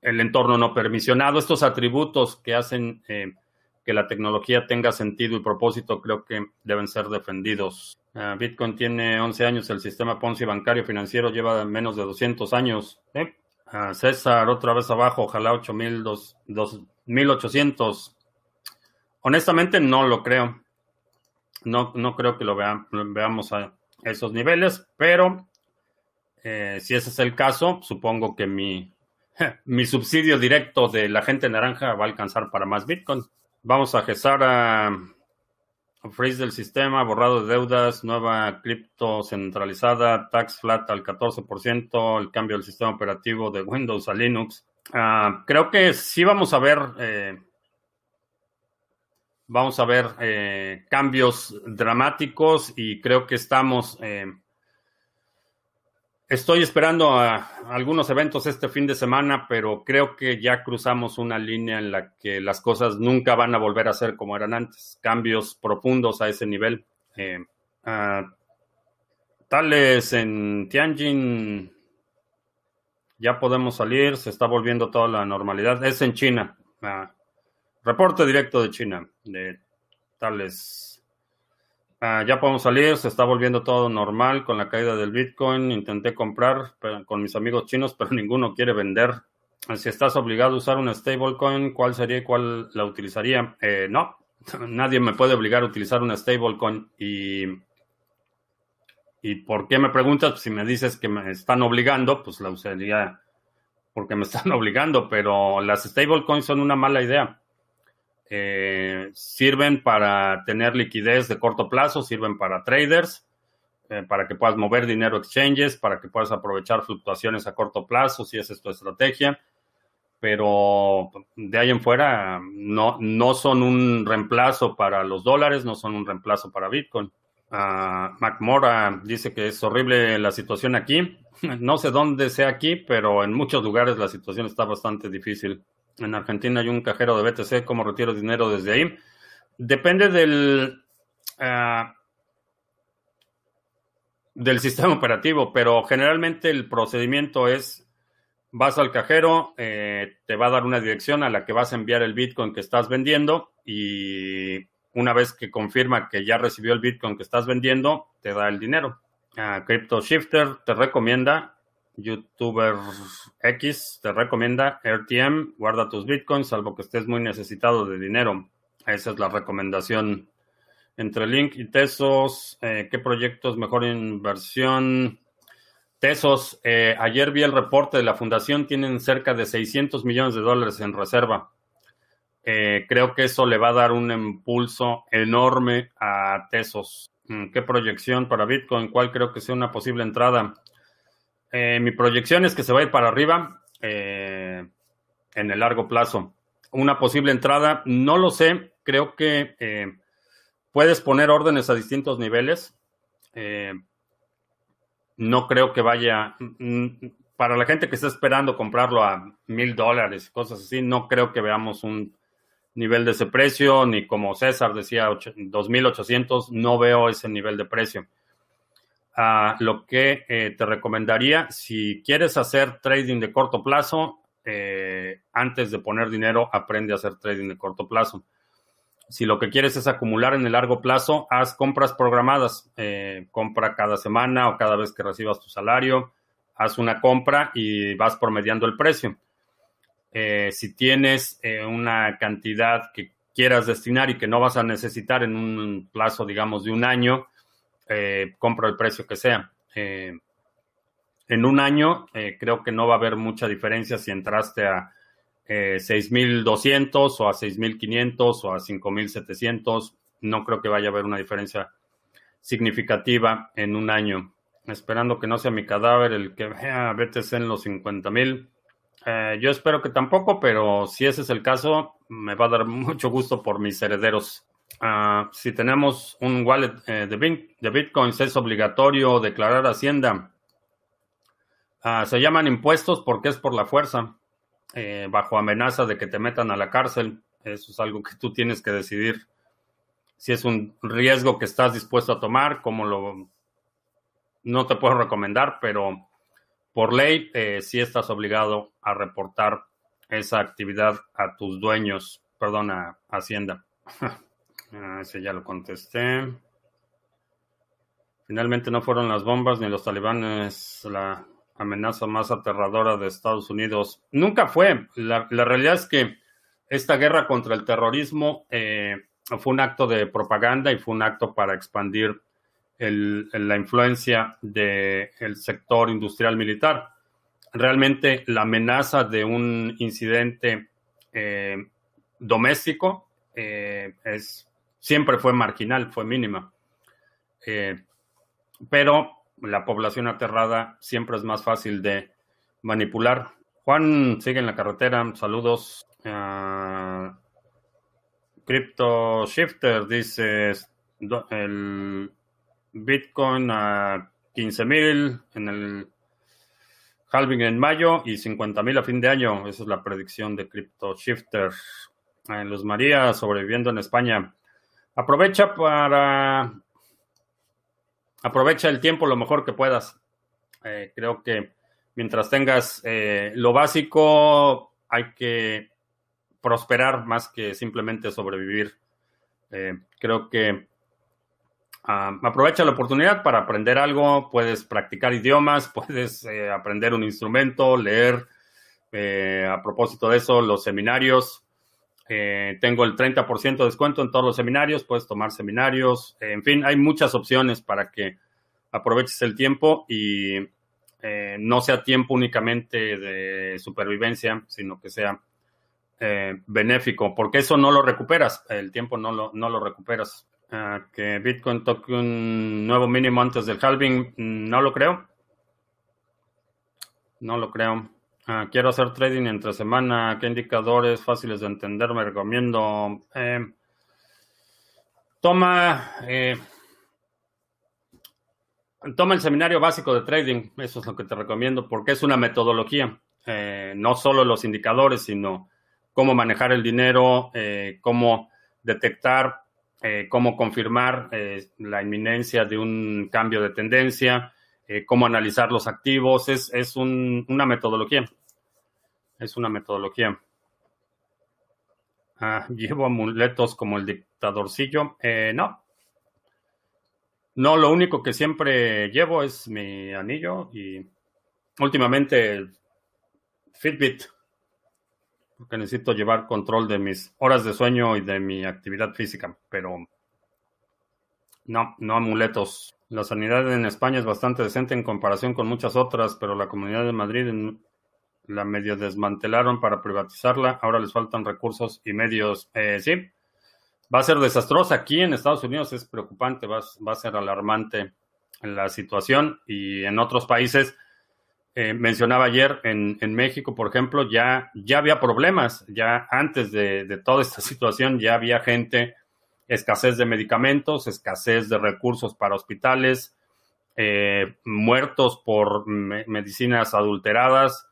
el entorno no permisionado, estos atributos que hacen que la tecnología tenga sentido y propósito, creo que deben ser defendidos. Ah, Bitcoin tiene 11 años, el sistema Ponzi bancario financiero lleva menos de 200 años. Ah, César, otra vez abajo, ojalá 8.800. Honestamente, no lo creo. No, no creo que lo, veamos a esos niveles, pero eh, si ese es el caso, supongo que mi, mi subsidio directo de la gente naranja va a alcanzar para más Bitcoin. Vamos a gestar a freeze del sistema, borrado de deudas, nueva cripto centralizada, tax flat al 14%, el cambio del sistema operativo de Windows a Linux. Ah, creo que sí vamos a ver, eh, vamos a ver eh, cambios dramáticos y creo que estamos eh, Estoy esperando a algunos eventos este fin de semana, pero creo que ya cruzamos una línea en la que las cosas nunca van a volver a ser como eran antes. Cambios profundos a ese nivel. Eh, tales en Tianjin ya podemos salir, se está volviendo toda la normalidad. Es en China. Ah, reporte directo de China, de tales. Ah, ya podemos salir, se está volviendo todo normal con la caída del Bitcoin. Intenté comprar con mis amigos chinos, pero ninguno quiere vender. Si estás obligado a usar una stablecoin, ¿cuál sería y cuál la utilizaría? Eh, no, nadie me puede obligar a utilizar una stablecoin y ¿Y por qué me preguntas? si me dices que me están obligando, pues la usaría porque me están obligando, pero las stablecoins son una mala idea. Eh, sirven para tener liquidez de corto plazo, sirven para traders, eh, para que puedas mover dinero exchanges, para que puedas aprovechar fluctuaciones a corto plazo, si esa es tu estrategia. Pero de ahí en fuera no, no son un reemplazo para los dólares, no son un reemplazo para Bitcoin. Uh, McMora dice que es horrible la situación aquí. No sé dónde sea aquí, pero en muchos lugares la situación está bastante difícil. En Argentina hay un cajero de BTC, ¿cómo retiro dinero desde ahí? Depende del, ah, del sistema operativo, pero generalmente el procedimiento es, vas al cajero, eh, te va a dar una dirección a la que vas a enviar el Bitcoin que estás vendiendo y una vez que confirma que ya recibió el Bitcoin que estás vendiendo, te da el dinero. Crypto Shifter te recomienda, YouTuber X te recomienda RTM, guarda tus Bitcoins, salvo que estés muy necesitado de dinero. Esa es la recomendación. Entre Link y Tesos, eh, ¿qué proyectos mejor inversión? Tesos, eh, ayer vi el reporte de la fundación, tienen cerca de 600 millones de dólares en reserva. Eh, creo que eso le va a dar un impulso enorme a Tesos. Mm, ¿Qué proyección para Bitcoin? ¿Cuál creo que sea una posible entrada? Eh, mi proyección es que se va a ir para arriba eh, en el largo plazo. Una posible entrada, no lo sé. Creo que puedes poner órdenes a distintos niveles. no creo que vaya. Mm, para la gente que está esperando comprarlo a mil dólares, cosas así, no creo que veamos un nivel de ese precio, ni como César decía, 2.800, no veo ese nivel de precio. Ah, lo que eh, te recomendaría, si quieres hacer trading de corto plazo, eh, antes de poner dinero, aprende a hacer trading de corto plazo. Si lo que quieres es acumular en el largo plazo, haz compras programadas. Eh, compra cada semana o cada vez que recibas tu salario, haz una compra y vas promediando el precio. Eh, si tienes eh, una cantidad que quieras destinar y que no vas a necesitar en un plazo, digamos, de un año, eh, compra el precio que sea. en un año creo que no va a haber mucha diferencia si entraste a 6.200 o a 6.500 o a 5.700. No creo que vaya a haber una diferencia significativa en un año. Esperando que no sea mi cadáver el que vea BTC en los 50.000. Eh, yo espero que tampoco, pero si ese es el caso, me va a dar mucho gusto por mis herederos. Ah, si tenemos un wallet eh, de, bitcoins, es obligatorio declarar Hacienda. Ah, se llaman impuestos porque es por la fuerza, eh, bajo amenaza de que te metan a la cárcel. Eso es algo que tú tienes que decidir. Si es un riesgo que estás dispuesto a tomar, como lo... No te puedo recomendar, pero por ley, eh, sí estás obligado a reportar esa actividad a tus dueños, perdón, a Hacienda. Ah, ese ya lo contesté. Finalmente no fueron las bombas ni los talibanes la amenaza más aterradora de Estados Unidos. Nunca fue. La, realidad es que esta guerra contra el terrorismo eh, fue un acto de propaganda y fue un acto para expandir la influencia del sector industrial militar. Realmente la amenaza de un incidente eh, doméstico eh, es, siempre fue marginal, fue mínima. Eh, pero la población aterrada siempre es más fácil de manipular. Juan sigue en la carretera, saludos. Crypto Shifter dice el Bitcoin a 15 mil en el halving en mayo y 50 mil a fin de año. Esa es la predicción de Crypto Shifter. En Luz María, sobreviviendo en España. Aprovecha para. Aprovecha el tiempo lo mejor que puedas. Eh, creo que mientras tengas eh, lo básico, hay que prosperar más que simplemente sobrevivir. Eh, creo que ah, aprovecha la oportunidad para aprender algo, puedes practicar idiomas, puedes eh, aprender un instrumento, leer. a propósito de eso, los seminarios, tengo el 30% de descuento en todos los seminarios, puedes tomar seminarios, en fin, hay muchas opciones para que aproveches el tiempo y eh, no sea tiempo únicamente de supervivencia, sino que sea eh, benéfico, porque eso no lo recuperas, el tiempo no lo, no lo recuperas. Que Bitcoin toque un nuevo mínimo antes del halving, no lo creo. No lo creo. Ah, quiero hacer trading entre semana. ¿Qué indicadores fáciles de entender me recomiendo? Eh, toma Toma el seminario básico de trading, eso es lo que te recomiendo, porque es una metodología, eh, no solo los indicadores, sino cómo manejar el dinero, eh, cómo detectar, eh, cómo confirmar la inminencia de un cambio de tendencia, cómo analizar los activos, es, es una metodología, es una metodología. Ah, llevo amuletos como el dictadorcillo, no, no, lo único que siempre llevo es mi anillo y últimamente Fitbit, porque necesito llevar control de mis horas de sueño y de mi actividad física, pero no, no amuletos. La sanidad en España es bastante decente en comparación con muchas otras, pero la comunidad de Madrid la medio desmantelaron para privatizarla. Ahora les faltan recursos y medios. Eh, sí, va a ser desastrosa. Aquí en Estados Unidos es preocupante, va, a ser alarmante la situación y en otros países, eh, mencionaba ayer en, México, por ejemplo, ya, ya había problemas, ya antes de, toda esta situación ya había gente, escasez de medicamentos, escasez de recursos para hospitales, eh, muertos por medicinas adulteradas.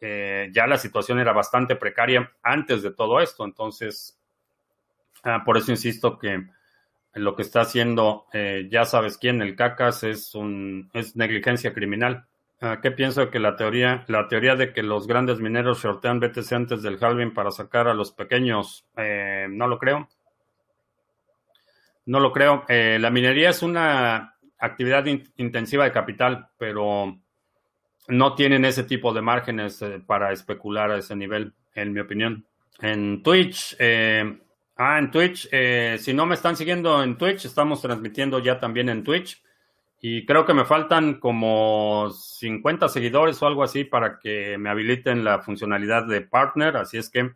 Eh, ya la situación era bastante precaria antes de todo esto, entonces Ah, por eso insisto que lo que está haciendo, eh, ya sabes quién, el CACAS, es, un, es negligencia criminal. Ah, ¿Qué pienso que la teoría, la teoría de que los grandes mineros shortean BTC antes del halving para sacar a los pequeños? Eh, no lo creo. No lo creo. Eh, la minería es una actividad intensiva de capital, pero no tienen ese tipo de márgenes para especular a ese nivel, en mi opinión. En Twitch, Ah, en Twitch. Eh, si no me están siguiendo en Twitch, estamos transmitiendo ya también en Twitch. Y creo que me faltan como 50 seguidores o algo así para que me habiliten la funcionalidad de partner. Así es que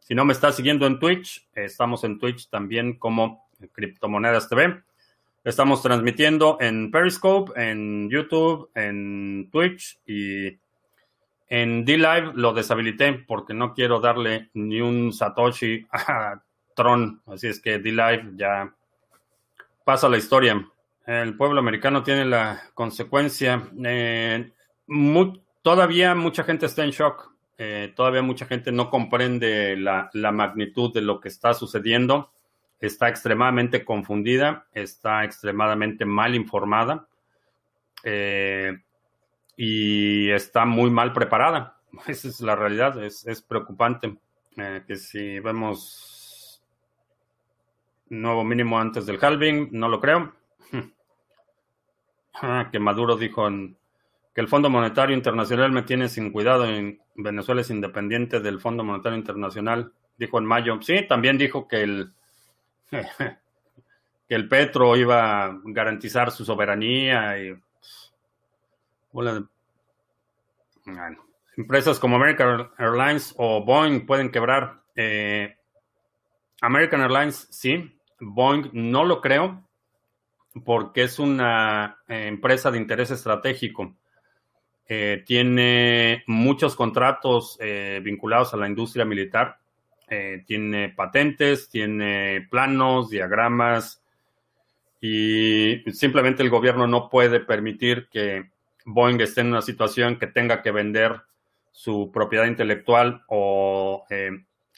si no me estás siguiendo en Twitch, estamos en Twitch también como Criptomonedas TV. Estamos transmitiendo en Periscope, en YouTube, en Twitch y en D-Live lo deshabilité porque no quiero darle ni un Satoshi a Tron. Así es que D-Live ya pasa la historia. El pueblo americano tiene la consecuencia. Eh, todavía mucha gente está en shock. Eh, todavía mucha gente no comprende la, magnitud de lo que está sucediendo. Está extremadamente confundida, está extremadamente mal informada eh, y está muy mal preparada. Esa es la realidad, es, es preocupante. que si vemos nuevo mínimo antes del halving, no lo creo. Ah, que Maduro dijo que el Fondo Monetario Internacional me tiene sin cuidado. En Venezuela es independiente del Fondo Monetario Internacional, dijo en mayo. Sí, también dijo que el que el petro iba a garantizar su soberanía y empresas como American Airlines o Boeing pueden quebrar. Eh, American Airlines sí, Boeing no lo creo porque es una eh, empresa de interés estratégico. Eh, tiene muchos contratos eh, vinculados a la industria militar. tiene patentes, tiene planos, diagramas y simplemente el gobierno no puede permitir que Boeing esté en una situación que tenga que vender su propiedad intelectual o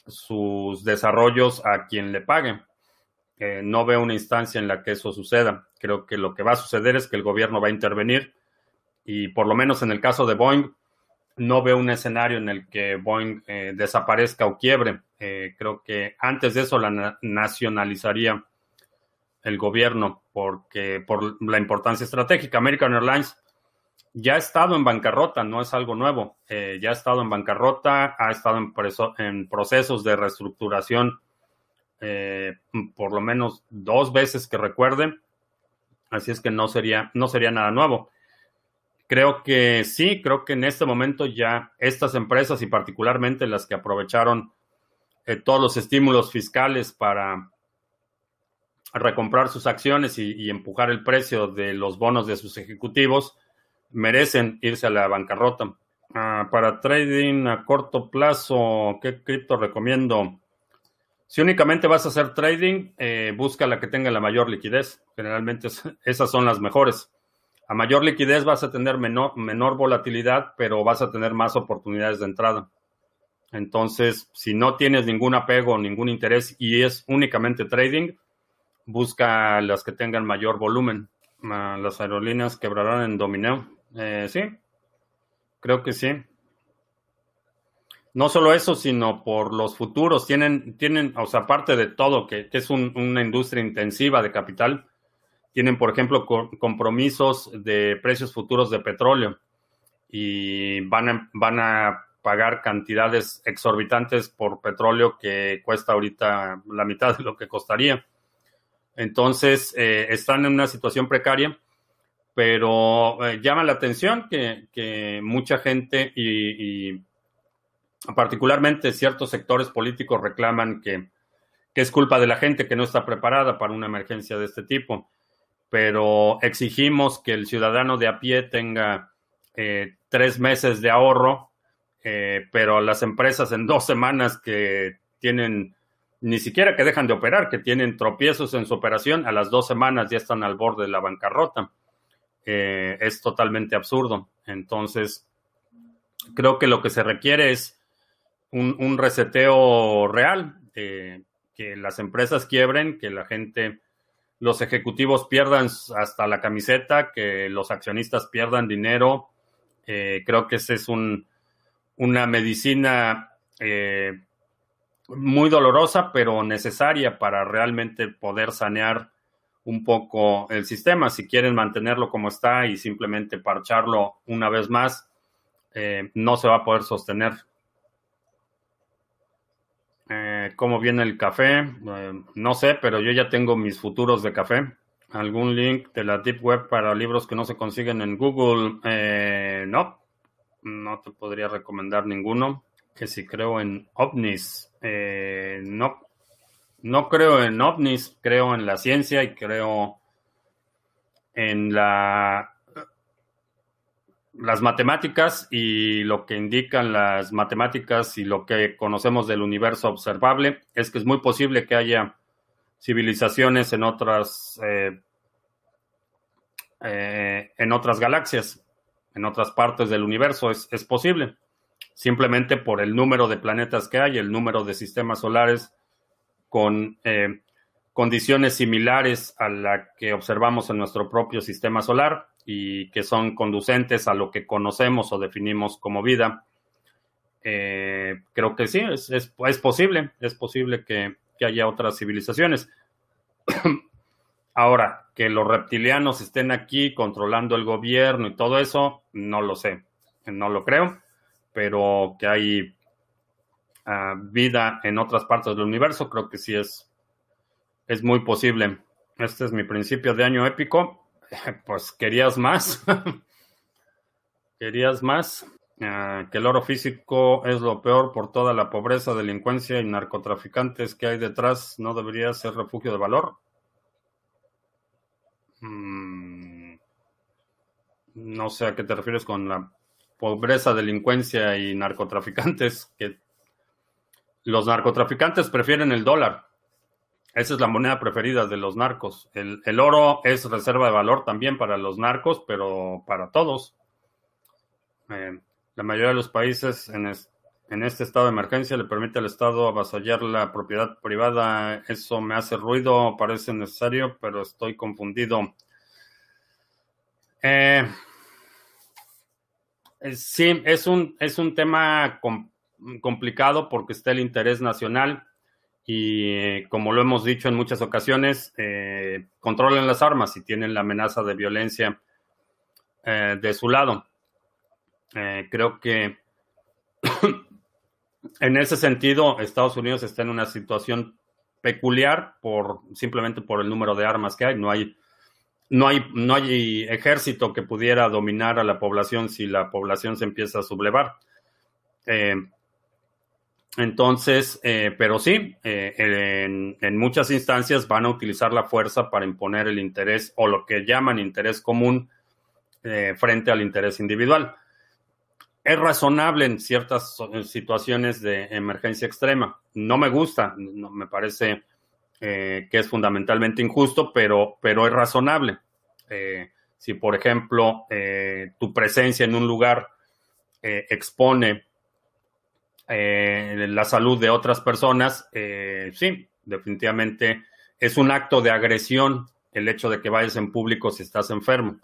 sus desarrollos a quien le pague no veo una instancia en la que eso suceda. Creo que lo que va a suceder es que el gobierno va a intervenir Y por lo menos en el caso de Boeing, no veo un escenario en el que Boeing eh, desaparezca o quiebre. Eh, creo que antes de eso la nacionalizaría el gobierno porque por la importancia estratégica. American Airlines ya ha estado en bancarrota, no es algo nuevo. Eh, ya ha estado en bancarrota, ha estado en procesos de reestructuración por lo menos dos veces que recuerden. Así es que no sería, no sería nada nuevo. Creo que sí, creo que en este momento ya estas empresas y particularmente las que aprovecharon eh, todos los estímulos fiscales para recomprar sus acciones y, empujar el precio de los bonos de sus ejecutivos, merecen irse a la bancarrota. Ah, para trading a corto plazo, ¿qué cripto recomiendo? Si únicamente vas a hacer trading, eh, busca la que tenga la mayor liquidez. Generalmente esas son las mejores. A mayor liquidez vas a tener menor, menor volatilidad, pero vas a tener más oportunidades de entrada. Entonces, si no tienes ningún apego, ningún interés y es únicamente trading, busca las que tengan mayor volumen. Las aerolíneas quebrarán en domineo. Eh, sí, creo que sí. No solo eso, sino por los futuros. Tienen, tienen o sea, aparte de todo, que, es una industria intensiva de capital, tienen, por ejemplo, compromisos de precios futuros de petróleo y van a, van a pagar cantidades exorbitantes por petróleo que cuesta ahorita la mitad de lo que costaría. Entonces, eh, están en una situación precaria, pero eh, llama la atención que, mucha gente y, y, particularmente ciertos sectores políticos reclaman que, es culpa de la gente que no está preparada para una emergencia de este tipo pero exigimos que el ciudadano de a pie tenga eh, tres meses de ahorro, eh, pero las empresas en dos semanas que tienen, ni siquiera que dejan de operar, que tienen tropiezos en su operación, a las dos semanas ya están al borde de la bancarrota. Eh, es totalmente absurdo. Entonces, creo que lo que se requiere es un, un reseteo real, que las empresas quiebren, que la gente los ejecutivos pierdan hasta la camiseta, que los accionistas pierdan dinero. Eh, creo que esa es un, una medicina eh, muy dolorosa, pero necesaria para realmente poder sanear un poco el sistema. Si quieren mantenerlo como está y simplemente parcharlo una vez más, eh, no se va a poder sostener. Eh, ¿Cómo viene el café? Eh, no sé, pero yo ya tengo mis futuros de café. ¿Algún link de la Deep Web para libros que no se consiguen en Google? Eh, no, no te podría recomendar ninguno. Que si creo en ovnis. no, no creo en ovnis, creo en la ciencia y creo en la las matemáticas y lo que indican las matemáticas y lo que conocemos del universo observable es que es muy posible que haya civilizaciones en otras eh, eh, en otras galaxias, en otras partes del universo. Es, posible. Simplemente por el número de planetas que hay, el número de sistemas solares con eh, condiciones similares a la que observamos en nuestro propio sistema solar y que son conducentes a lo que conocemos o definimos como vida. Eh, creo que sí, es, es, posible, es posible que, haya otras civilizaciones. Ahora, que los reptilianos estén aquí controlando el gobierno y todo eso, no lo sé, no lo creo, pero que hay ah, vida en otras partes del universo, creo que sí es, es muy posible. Este es mi principio de año épico. Pues querías más. querías más. Ah, que el oro físico es lo peor por toda la pobreza, delincuencia y narcotraficantes que hay detrás. ¿No debería ser refugio de valor? Mm, no sé a qué te refieres con la pobreza, delincuencia y narcotraficantes. Que los narcotraficantes prefieren el dólar. Esa es la moneda preferida de los narcos. El, oro es reserva de valor también para los narcos, pero para todos. Eh, la mayoría de los países en, en, este estado de emergencia le permite al Estado avasallar la propiedad privada. Eso me hace ruido, parece necesario, pero estoy confundido. Eh, Sí, es un, es un tema complicado porque está el interés nacional y como lo hemos dicho en muchas ocasiones, eh, controlen las armas y tienen la amenaza de violencia eh, de su lado. Eh, creo que en ese sentido Estados Unidos está en una situación peculiar por simplemente por el número de armas que hay. No hay, no hay, no hay ejército que pudiera dominar a la población si la población se empieza a sublevar. Entonces, eh, pero sí, eh, en, muchas instancias van a utilizar la fuerza para imponer el interés o lo que llaman interés común eh, frente al interés individual. Es razonable en ciertas situaciones de emergencia extrema. No me gusta, no, me parece que es fundamentalmente injusto, pero, pero es razonable. si, por ejemplo, tu presencia en un lugar expone eh, la salud de otras personas, eh, sí, definitivamente es un acto de agresión el hecho de que vayas en público si estás enfermo.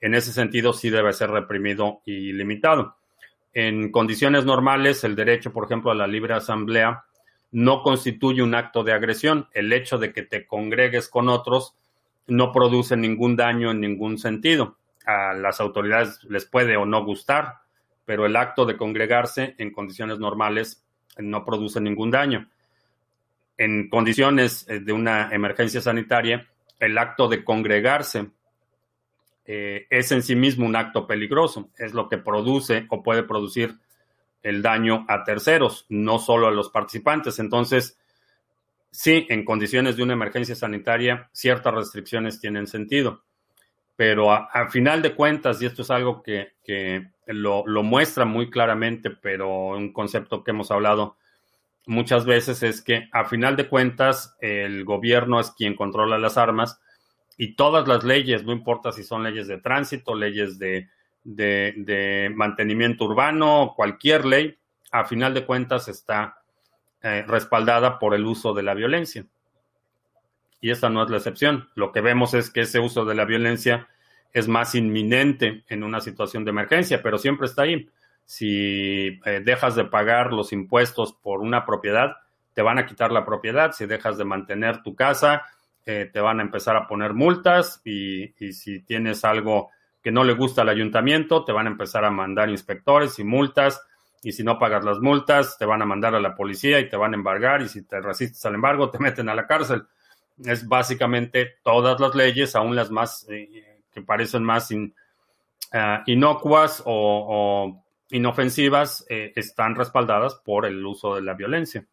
En ese sentido, sí debe ser reprimido y limitado. En condiciones normales, el derecho, por ejemplo, a la libre asamblea no constituye un acto de agresión. El hecho de que te congregues con otros no produce ningún daño en ningún sentido. A las autoridades les puede o no gustar, pero el acto de congregarse en condiciones normales no produce ningún daño. En condiciones eh, de una emergencia sanitaria, el acto de congregarse eh, es en sí mismo un acto peligroso, es lo que produce o puede producir el daño a terceros, no solo a los participantes. Entonces, sí, en condiciones de una emergencia sanitaria, ciertas restricciones tienen sentido pero a, final de cuentas, y esto es algo que, lo, muestra muy claramente, pero un concepto que hemos hablado muchas veces es que a final de cuentas el gobierno es quien controla las armas y todas las leyes, no importa si son leyes de tránsito, leyes de, mantenimiento urbano, cualquier ley, a final de cuentas está eh, respaldada por el uso de la violencia y esta no es la excepción. Lo que vemos es que ese uso de la violencia es más inminente en una situación de emergencia, pero siempre está ahí. Si eh, dejas de pagar los impuestos por una propiedad, te van a quitar la propiedad. Si dejas de mantener tu casa, eh, te van a empezar a poner multas y, si tienes algo que no le gusta al ayuntamiento, te van a empezar a mandar inspectores y multas. Y si no pagas las multas, te van a mandar a la policía y te van a embargar. Y si te resistes al embargo, te meten a la cárcel es básicamente todas las leyes, aún las más eh, que parecen más ah, inocuas o, inofensivas, eh, están respaldadas por el uso de la violencia.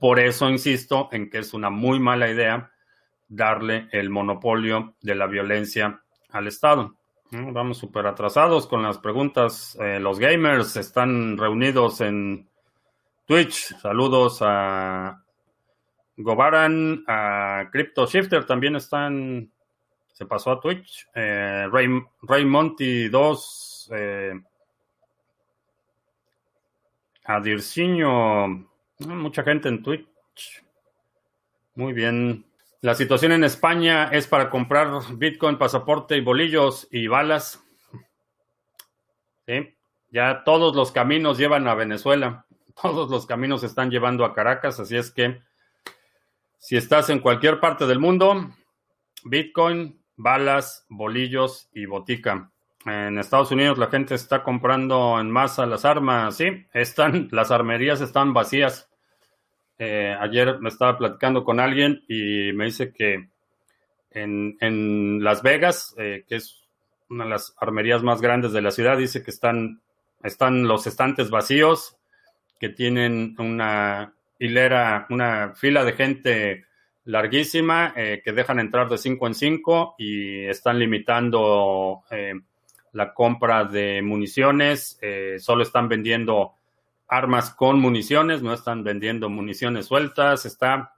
Por eso insisto en que es una muy mala idea darle el monopolio de la violencia al Estado. Vamos súper atrasados con las preguntas. Eh, los gamers están reunidos en Twitch. Saludos a Gobaran, a Crypto Shifter también están, se pasó a Twitch. Eh, Ray, Monty 2, eh, a Dirciño, mucha gente en Twitch. Muy bien. La situación en España es para comprar Bitcoin, pasaporte y bolillos y balas. ¿Sí? Ya todos los caminos llevan a Venezuela. Todos los caminos están llevando a Caracas, así es que si estás en cualquier parte del mundo, Bitcoin, balas, bolillos y botica. En Estados Unidos la gente está comprando en masa las armas, sí, están, las armerías están vacías. Eh, ayer me estaba platicando con alguien y me dice que en, Las Vegas, eh, que es una de las armerías más grandes de la ciudad, dice que están, están los estantes vacíos, que tienen una hilera, una fila de gente larguísima eh, que dejan entrar de 5 en 5 y están limitando eh, la compra de municiones. Eh, solo están vendiendo armas con municiones, no están vendiendo municiones sueltas. Está,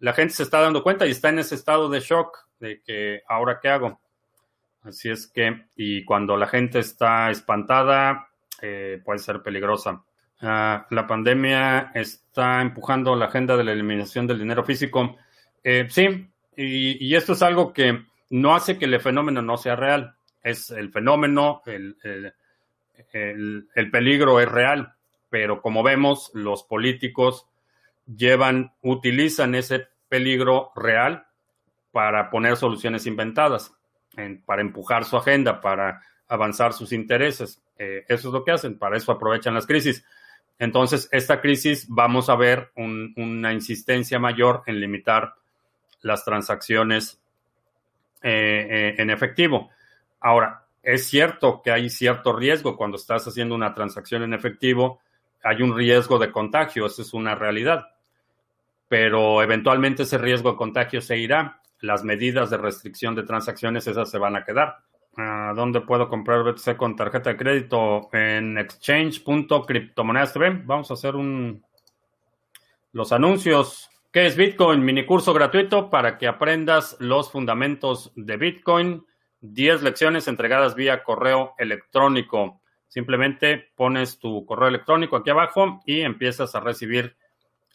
la gente se está dando cuenta y está en ese estado de shock de que ahora qué hago. Así es que, y cuando la gente está espantada, puede ser peligrosa. Ah, la pandemia está empujando la agenda de la eliminación del dinero físico. Eh, sí, y, esto es algo que no hace que el fenómeno no sea real. es el fenómeno, el, el, peligro es real, pero como vemos, los políticos llevan, utilizan ese peligro real para poner soluciones inventadas, para empujar su agenda, para avanzar sus intereses. Eh, eso es lo que hacen, para eso aprovechan las crisis. Entonces, esta crisis vamos a ver una insistencia mayor en limitar las transacciones eh, eh, en efectivo. Ahora, es cierto que hay cierto riesgo cuando estás haciendo una transacción en efectivo, hay un riesgo de contagio, eso es una realidad, pero eventualmente ese riesgo de contagio se irá, las medidas de restricción de transacciones esas se van a quedar. ¿Dónde puedo comprar BTC con tarjeta de crédito? En exchange.cryptomonedas.tv. Vamos a hacer un los anuncios. ¿Qué es Bitcoin? Mini curso gratuito para que aprendas los fundamentos de Bitcoin. 10 lecciones entregadas vía correo electrónico. Simplemente pones tu correo electrónico aquí abajo y empiezas a recibir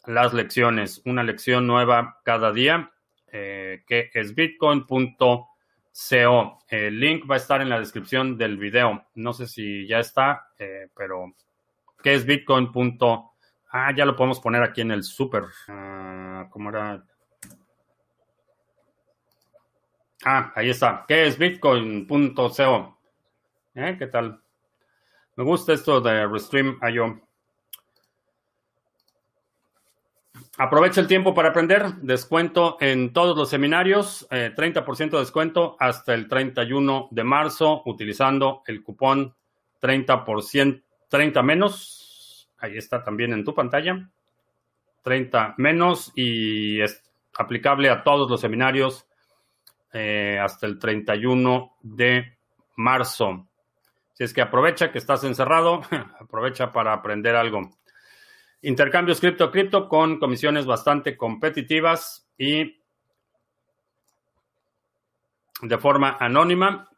las lecciones. Una lección nueva cada día, eh, que es bitcoin.com SEO. El link va a estar en la descripción del video. No sé si ya está, eh, pero ¿qué es Bitcoin? Ah, ya lo podemos poner aquí en el super. Ah, ¿Cómo era? Ah, ahí está. ¿Qué es Bitcoin.co? ¿Eh? ¿Qué tal? Me gusta esto de Restream.io. Aprovecha el tiempo para aprender. Descuento en todos los seminarios. 30% eh, de descuento hasta el 31 de marzo utilizando el cupón 30%, 30 menos. Ahí está también en tu pantalla. 30 menos y es aplicable a todos los seminarios eh, hasta el 31 de marzo. Si es que aprovecha que estás encerrado, aprovecha para aprender algo. Intercambios cripto cripto con comisiones bastante competitivas y de forma anónima.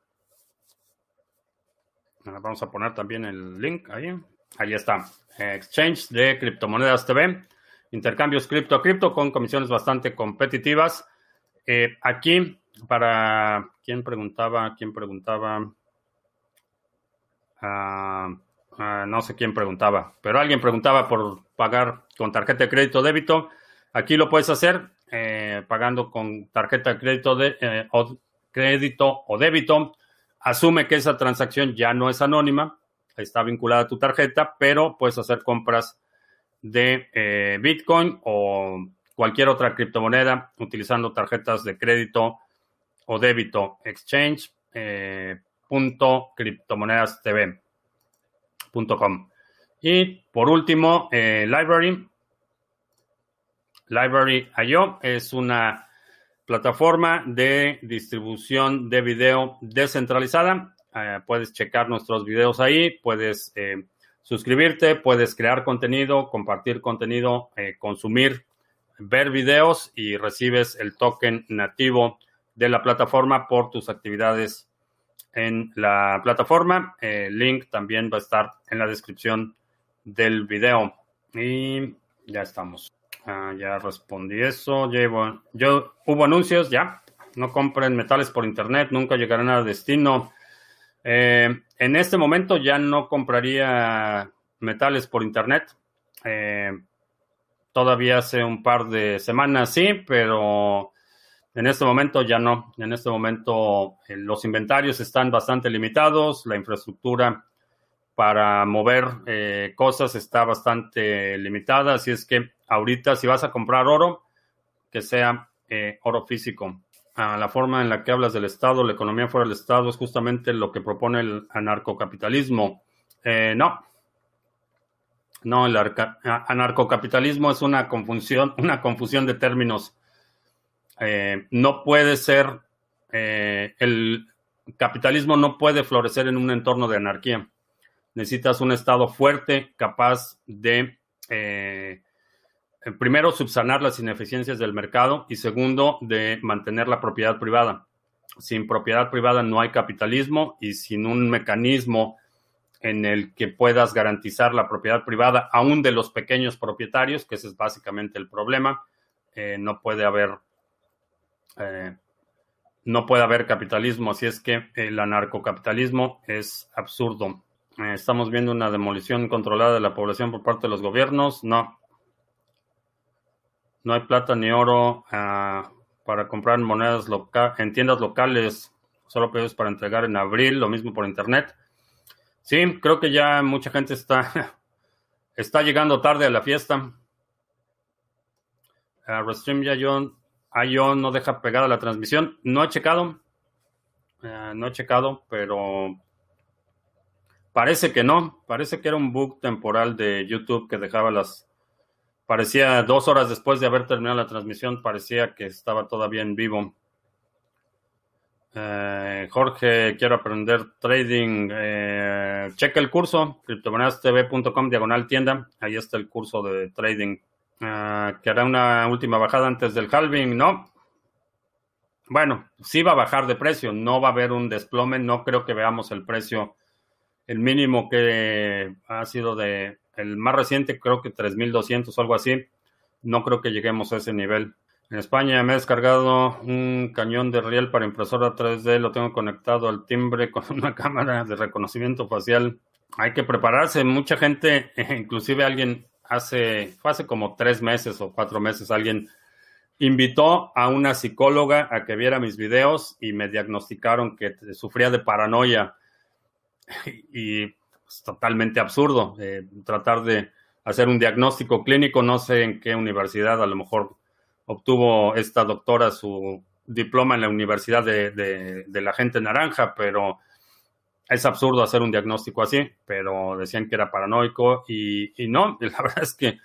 Vamos a poner también el link ahí. Ahí está. Exchange de criptomonedas TV. Intercambios cripto cripto con comisiones bastante competitivas. Eh, aquí, para quién preguntaba, quién preguntaba. Ah, Ah, no sé quién preguntaba, pero alguien preguntaba por pagar con tarjeta de crédito o débito. Aquí lo puedes hacer eh, pagando con tarjeta de eh, crédito o débito. Asume que esa transacción ya no es anónima, está vinculada a tu tarjeta, pero puedes hacer compras de eh, Bitcoin o cualquier otra criptomoneda utilizando tarjetas de crédito o débito. Exchange. TV. Y por último, eh, Library. Library.io es una plataforma de distribución de video descentralizada. Eh, puedes checar nuestros videos ahí, puedes eh, suscribirte, puedes crear contenido, compartir contenido, consumir, ver videos y recibes el token nativo de la plataforma por tus actividades en la plataforma. El link también va a estar en la descripción del video. Y ya estamos. Ah, ya respondí eso. Llevo, yo, hubo anuncios, ya. No compren metales por internet, nunca llegarán a destino. Eh, en este momento ya no compraría metales por internet. Eh, todavía hace un par de semanas sí, pero en este momento ya no. En este momento eh, los inventarios están bastante limitados, la infraestructura para mover cosas está bastante limitada, así es que ahorita si vas a comprar oro, que sea oro físico. Ah, la forma en la que hablas del Estado, la economía fuera del Estado, es justamente lo que propone el anarcocapitalismo. no. No, el anarcocapitalismo es una confusión, una confusión de términos eh, no puede ser, eh, el capitalismo no puede florecer en un entorno de anarquía. Necesitas un Estado fuerte, capaz de, eh, primero, subsanar las ineficiencias del mercado y segundo, de mantener la propiedad privada. Sin propiedad privada no hay capitalismo y sin un mecanismo en el que puedas garantizar la propiedad privada, aún de los pequeños propietarios, que ese es básicamente el problema, no puede haber eh, no puede haber capitalismo, así es que el anarcocapitalismo es absurdo. Eh, estamos viendo una demolición controlada de la población por parte de los gobiernos. No. No hay plata ni oro ah, para comprar monedas en tiendas locales, solo pedidos para entregar en abril, lo mismo por internet. Sí, creo que ya mucha gente está, está llegando tarde a la fiesta. Uh, Restream ya yo IO no deja pegada la transmisión. No he checado. No he checado, pero parece que no. Parece que era un bug temporal de YouTube que dejaba las. Parecía dos horas después de haber terminado la transmisión, parecía que estaba todavía en vivo. Eh, Jorge, quiero aprender trading. Eh, checa el curso, criptomonedastv.com diagonal tienda. Ahí está el curso de trading. Ah, que hará una última bajada antes del halving, ¿no? Bueno, sí va a bajar de precio, no va a haber un desplome, no creo que veamos el precio, el mínimo que ha sido de, el más reciente creo que 3.200 o algo así, no creo que lleguemos a ese nivel. En España me he descargado un cañón de riel para impresora 3D, lo tengo conectado al timbre con una cámara de reconocimiento facial. Hay que prepararse, mucha gente, inclusive alguien hace, fue hace como tres meses o cuatro meses, alguien invitó a una psicóloga a que viera mis videos y me diagnosticaron que sufría de paranoia. Y es totalmente absurdo eh, tratar de hacer un diagnóstico clínico. No sé en qué universidad, a lo mejor obtuvo esta doctora su diploma en la Universidad de, de la Gente Naranja, pero es absurdo hacer un diagnóstico así, pero decían que era paranoico y, no, la verdad es que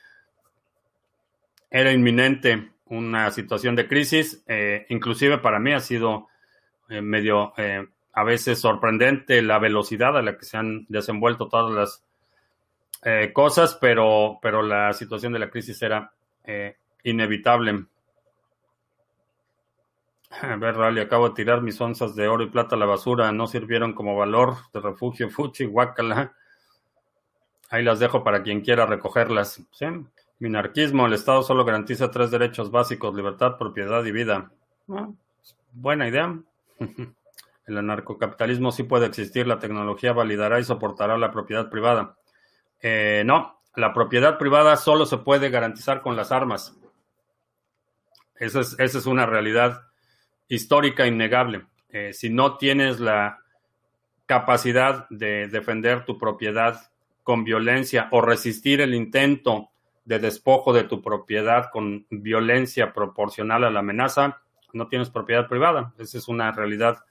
era inminente una situación de crisis, eh, inclusive para mí ha sido eh, medio eh, a veces sorprendente la velocidad a la que se han desenvuelto todas las cosas, pero, pero la situación de la crisis era inevitable. A ver, Rally, acabo de tirar mis onzas de oro y plata a la basura. No sirvieron como valor de refugio, fuchi, guacala. Ahí las dejo para quien quiera recogerlas. Minarquismo. El Estado solo garantiza tres derechos básicos: libertad, propiedad y vida. Ah, buena idea. El anarcocapitalismo sí puede existir. La tecnología validará y soportará la propiedad privada. Eh, no, la propiedad privada solo se puede garantizar con las armas. Esa es, esa es una realidad histórica innegable. Eh, si no tienes la capacidad de defender tu propiedad con violencia o resistir el intento de despojo de tu propiedad con violencia proporcional a la amenaza, no tienes propiedad privada. Esa es una realidad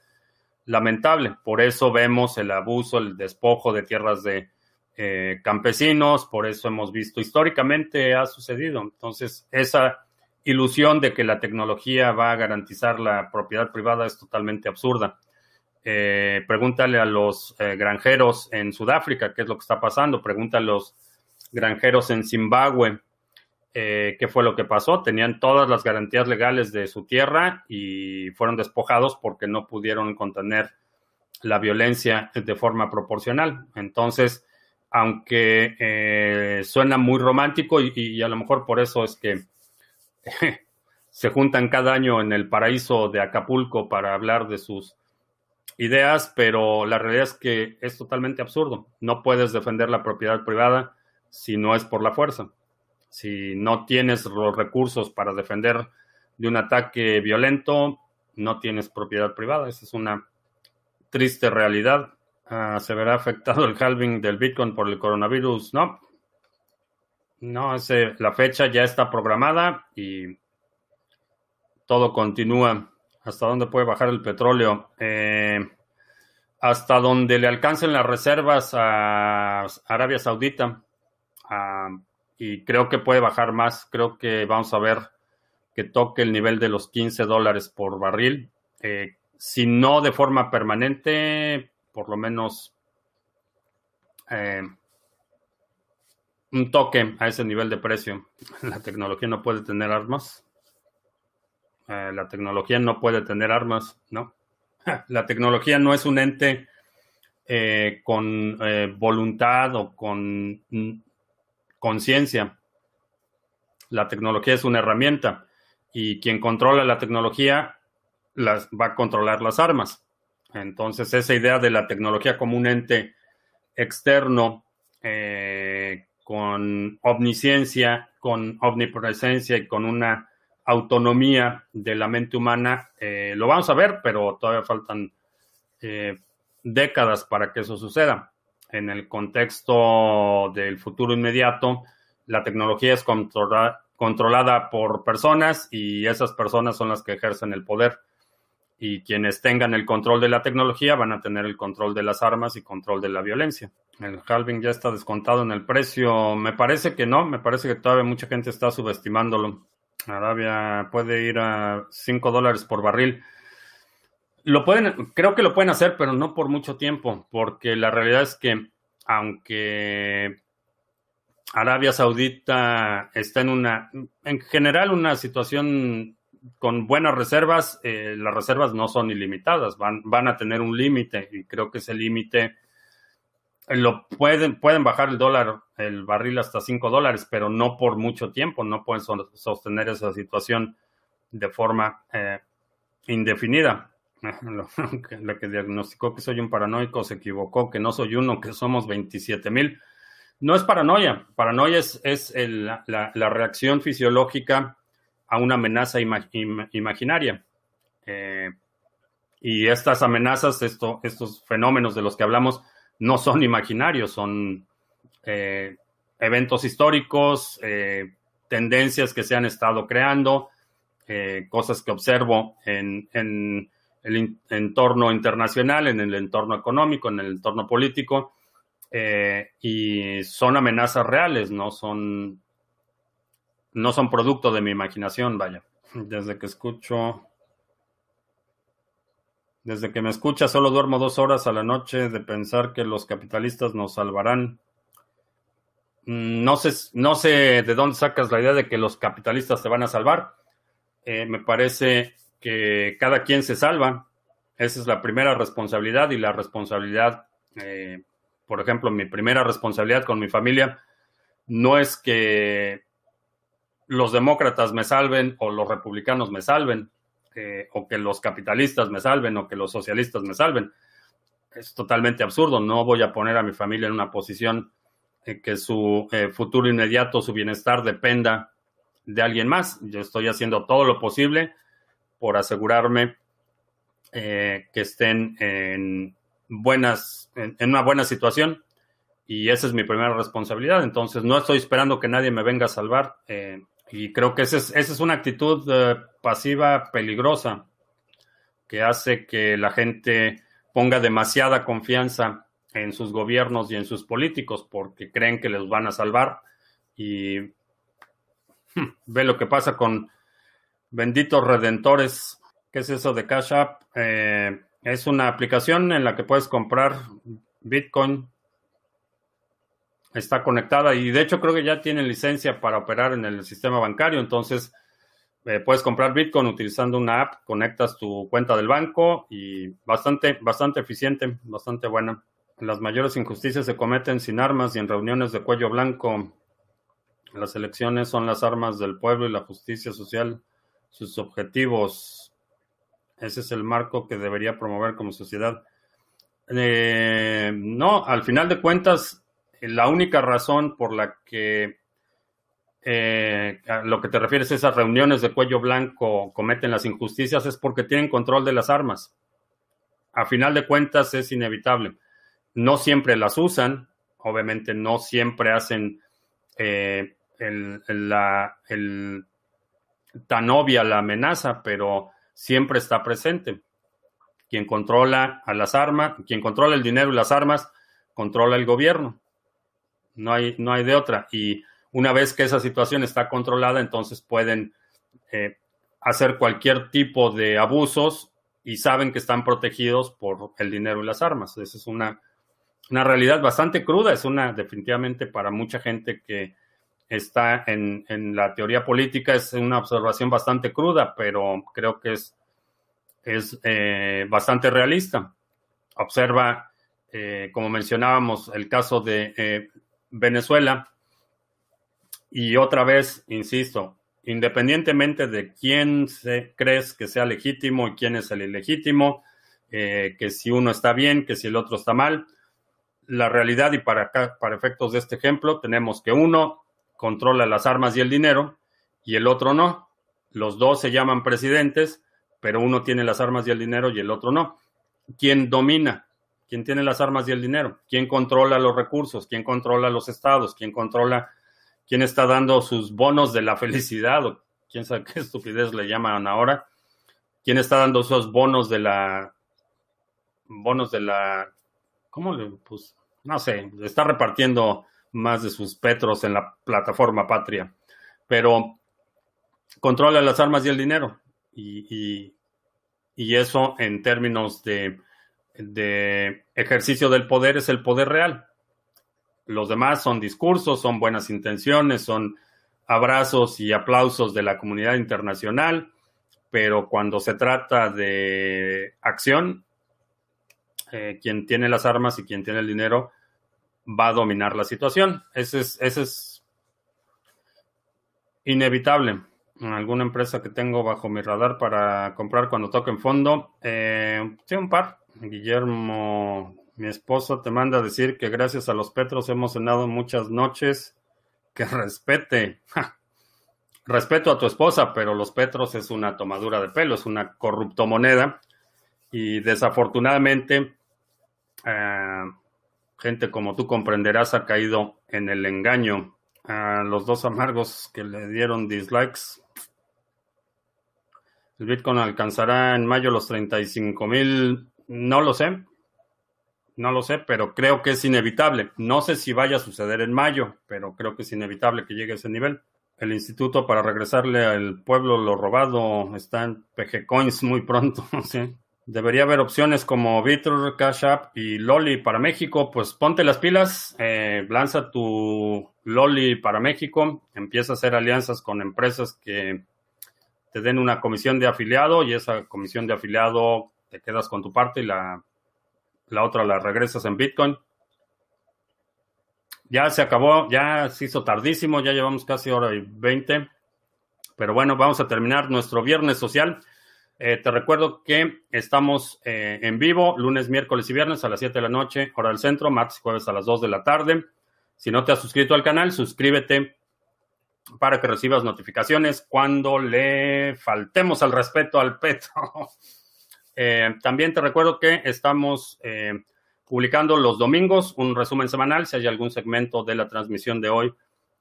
lamentable. Por eso vemos el abuso, el despojo de tierras de eh, campesinos, por eso hemos visto históricamente ha sucedido. Entonces, esa ilusión de que la tecnología va a garantizar la propiedad privada es totalmente absurda. Eh, pregúntale a los eh, granjeros en Sudáfrica qué es lo que está pasando. Pregúntale a los granjeros en Zimbabue eh, qué fue lo que pasó. Tenían todas las garantías legales de su tierra y fueron despojados porque no pudieron contener la violencia de forma proporcional. Entonces, aunque suena muy romántico y a lo mejor por eso es que se juntan cada año en el paraíso de Acapulco para hablar de sus ideas, pero la realidad es que es totalmente absurdo. No puedes defender la propiedad privada si no es por la fuerza. Si no tienes los recursos para defender de un ataque violento, no tienes propiedad privada. Esa es una triste realidad. Ah, ¿Se verá afectado el halving del Bitcoin por el coronavirus? No, no, ese, la fecha ya está programada y todo continúa. ¿Hasta dónde puede bajar el petróleo? Eh, hasta donde le alcancen las reservas a Arabia Saudita. Ah, y creo que puede bajar más. Creo que vamos a ver que toque el nivel de los 15 dólares por barril. Eh, si no de forma permanente, por lo menos eh, un toque a ese nivel de precio. La tecnología no puede tener armas. Eh, la tecnología no puede tener armas, ¿no? La tecnología no es un ente eh, con eh, voluntad o con conciencia. La tecnología es una herramienta y quien controla la tecnología las, va a controlar las armas. Entonces, esa idea de la tecnología como un ente externo eh, con omnisciencia, con omnipresencia y con una autonomía de la mente humana, eh, lo vamos a ver, pero todavía faltan eh, décadas para que eso suceda. En el contexto del futuro inmediato, la tecnología es controlada por personas y esas personas son las que ejercen el poder. Y quienes tengan el control de la tecnología van a tener el control de las armas y control de la violencia. El halving ya está descontado en el precio. Me parece que no, me parece que todavía mucha gente está subestimándolo. Arabia puede ir a 5 dólares por barril. Lo pueden, creo que lo pueden hacer, pero no por mucho tiempo, porque la realidad es que aunque Arabia Saudita está en una, en general, una situación con buenas reservas, eh, las reservas no son ilimitadas, van, van a tener un límite y creo que ese límite lo pueden, pueden bajar el dólar, el barril hasta 5 dólares, pero no por mucho tiempo, no pueden sostener esa situación de forma eh, indefinida. Lo, que diagnosticó que soy un paranoico se equivocó, que no soy uno, que somos 27 mil. No es paranoia, paranoia es, es la, reacción fisiológica a una amenaza imaginaria. Eh, y estas amenazas, esto, estos fenómenos de los que hablamos, no son imaginarios, son eh, eventos históricos, eh, tendencias que se han estado creando, cosas que observo en, el entorno internacional, en el entorno económico, en el entorno político, y son amenazas reales, no son, no son producto de mi imaginación, vaya. Desde que escucho desde que me escucha, solo duermo dos horas a la noche de pensar que los capitalistas nos salvarán. Mm, no sé, no sé de dónde sacas la idea de que los capitalistas te van a salvar. Eh, me parece que cada quien se salva. Esa es la primera responsabilidad y la responsabilidad, eh, por ejemplo, mi primera responsabilidad con mi familia no es que los demócratas me salven o los republicanos me salven o que los capitalistas me salven o que los socialistas me salven. Es totalmente absurdo. No voy a poner a mi familia en una posición en que su eh, futuro inmediato, su bienestar dependa de alguien más. Yo estoy haciendo todo lo posible por asegurarme eh, que estén en buenas, en, una buena situación. Y esa es mi primera responsabilidad. Entonces, no estoy esperando que nadie me venga a salvar. Eh, y creo que esa es, esa es una actitud eh, pasiva peligrosa que hace que la gente ponga demasiada confianza en sus gobiernos y en sus políticos porque creen que les van a salvar y hmm, ve lo que pasa con benditos redentores. ¿Qué es eso de Cash App? Eh, es una aplicación en la que puedes comprar Bitcoin está conectada y de hecho creo que ya tienen licencia para operar en el sistema bancario, entonces eh, puedes comprar Bitcoin utilizando una app, conectas tu cuenta del banco y bastante, bastante eficiente, bastante buena. Las mayores injusticias se cometen sin armas y en reuniones de cuello blanco. Las elecciones son las armas del pueblo y la justicia social, sus objetivos. Ese es el marco que debería promover como sociedad. Eh, no, al final de cuentas, la única razón por la que eh, lo que te refieres a esas reuniones de cuello blanco cometen las injusticias es porque tienen control de las armas. A final de cuentas es inevitable. No siempre las usan, obviamente no siempre hacen eh, la, tan obvia la amenaza, pero siempre está presente. Quien controla a las armas, quien controla el dinero y las armas, controla el gobierno. No hay, no hay de otra. Y una vez que esa situación está controlada, entonces pueden eh, hacer cualquier tipo de abusos y saben que están protegidos por el dinero y las armas. Esa es una, una realidad bastante cruda. Es una, definitivamente, para mucha gente que está en, en, la teoría política, es una observación bastante cruda, pero creo que es, es eh, bastante realista. Observa, eh, como mencionábamos, el caso de Venezuela, y otra vez, insisto, independientemente de quién se, crees que sea legítimo y quién es el ilegítimo, eh, que si uno está bien, que si el otro está mal, la realidad y para acá, para efectos de este ejemplo, tenemos que uno controla las armas y el dinero y el otro no. Los dos se llaman presidentes, pero uno tiene las armas y el dinero y el otro no. ¿Quién domina? ¿Quién tiene las armas y el dinero? ¿Quién controla los recursos? ¿Quién controla los estados? ¿Quién controla quién está dando sus bonos de la felicidad? O quién sabe qué estupidez le llaman ahora. ¿Quién está dando esos bonos de la bonos de la ¿cómo le pues no sé, está repartiendo más de sus petros en la plataforma patria, pero controla las armas y el dinero. Y, eso en términos de, de, ejercicio del poder es el poder real. Los demás son discursos, son buenas intenciones, son abrazos y aplausos de la comunidad internacional, pero cuando se trata de acción, eh, quien tiene las armas y quien tiene el dinero va a dominar la situación. Ese es, ese es inevitable. Alguna empresa que tengo bajo mi radar para comprar cuando toque en fondo. Eh, sí, un par. Guillermo, mi esposo, te manda a decir que gracias a los Petros hemos cenado muchas noches. Que respete. Respeto a tu esposa, pero los Petros es una tomadura de pelo, es una corruptomoneda. Y desafortunadamente, eh, gente como tú comprenderás ha caído en el engaño. A los dos amargos que le dieron dislikes. El Bitcoin alcanzará en mayo los 35 mil. No lo sé. No lo sé, pero creo que es inevitable. No sé si vaya a suceder en mayo, pero creo que es inevitable que llegue a ese nivel. El instituto para regresarle al pueblo lo robado está en PG Coins muy pronto. Debería haber opciones como Bitter, Cash App y Loli para México. Pues ponte las pilas, eh, lanza tu Loli para México, empieza a hacer alianzas con empresas que te den una comisión de afiliado y esa comisión de afiliado te quedas con tu parte y la, la otra la regresas en Bitcoin. Ya se acabó, ya se hizo tardísimo, ya llevamos casi hora y veinte. Pero bueno, vamos a terminar nuestro viernes social. Eh, te recuerdo que estamos eh, en vivo lunes, miércoles y viernes a las 7 de la noche, hora del centro, martes y jueves a las 2 de la tarde. Si no te has suscrito al canal, suscríbete para que recibas notificaciones cuando le faltemos al respeto al petro. Eh, también te recuerdo que estamos publicando los domingos un resumen semanal. Si hay algún segmento de la transmisión de hoy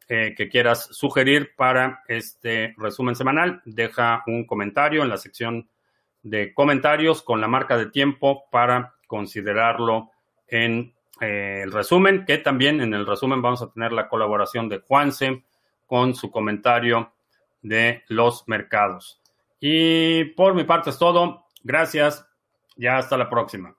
que quieras sugerir para este resumen semanal, deja un comentario en la sección de comentarios con la marca de tiempo para considerarlo en eh, el resumen, que también en el resumen vamos a tener la colaboración de Juanse con su comentario de los mercados. Y por mi parte es todo. Gracias. Ya hasta la próxima.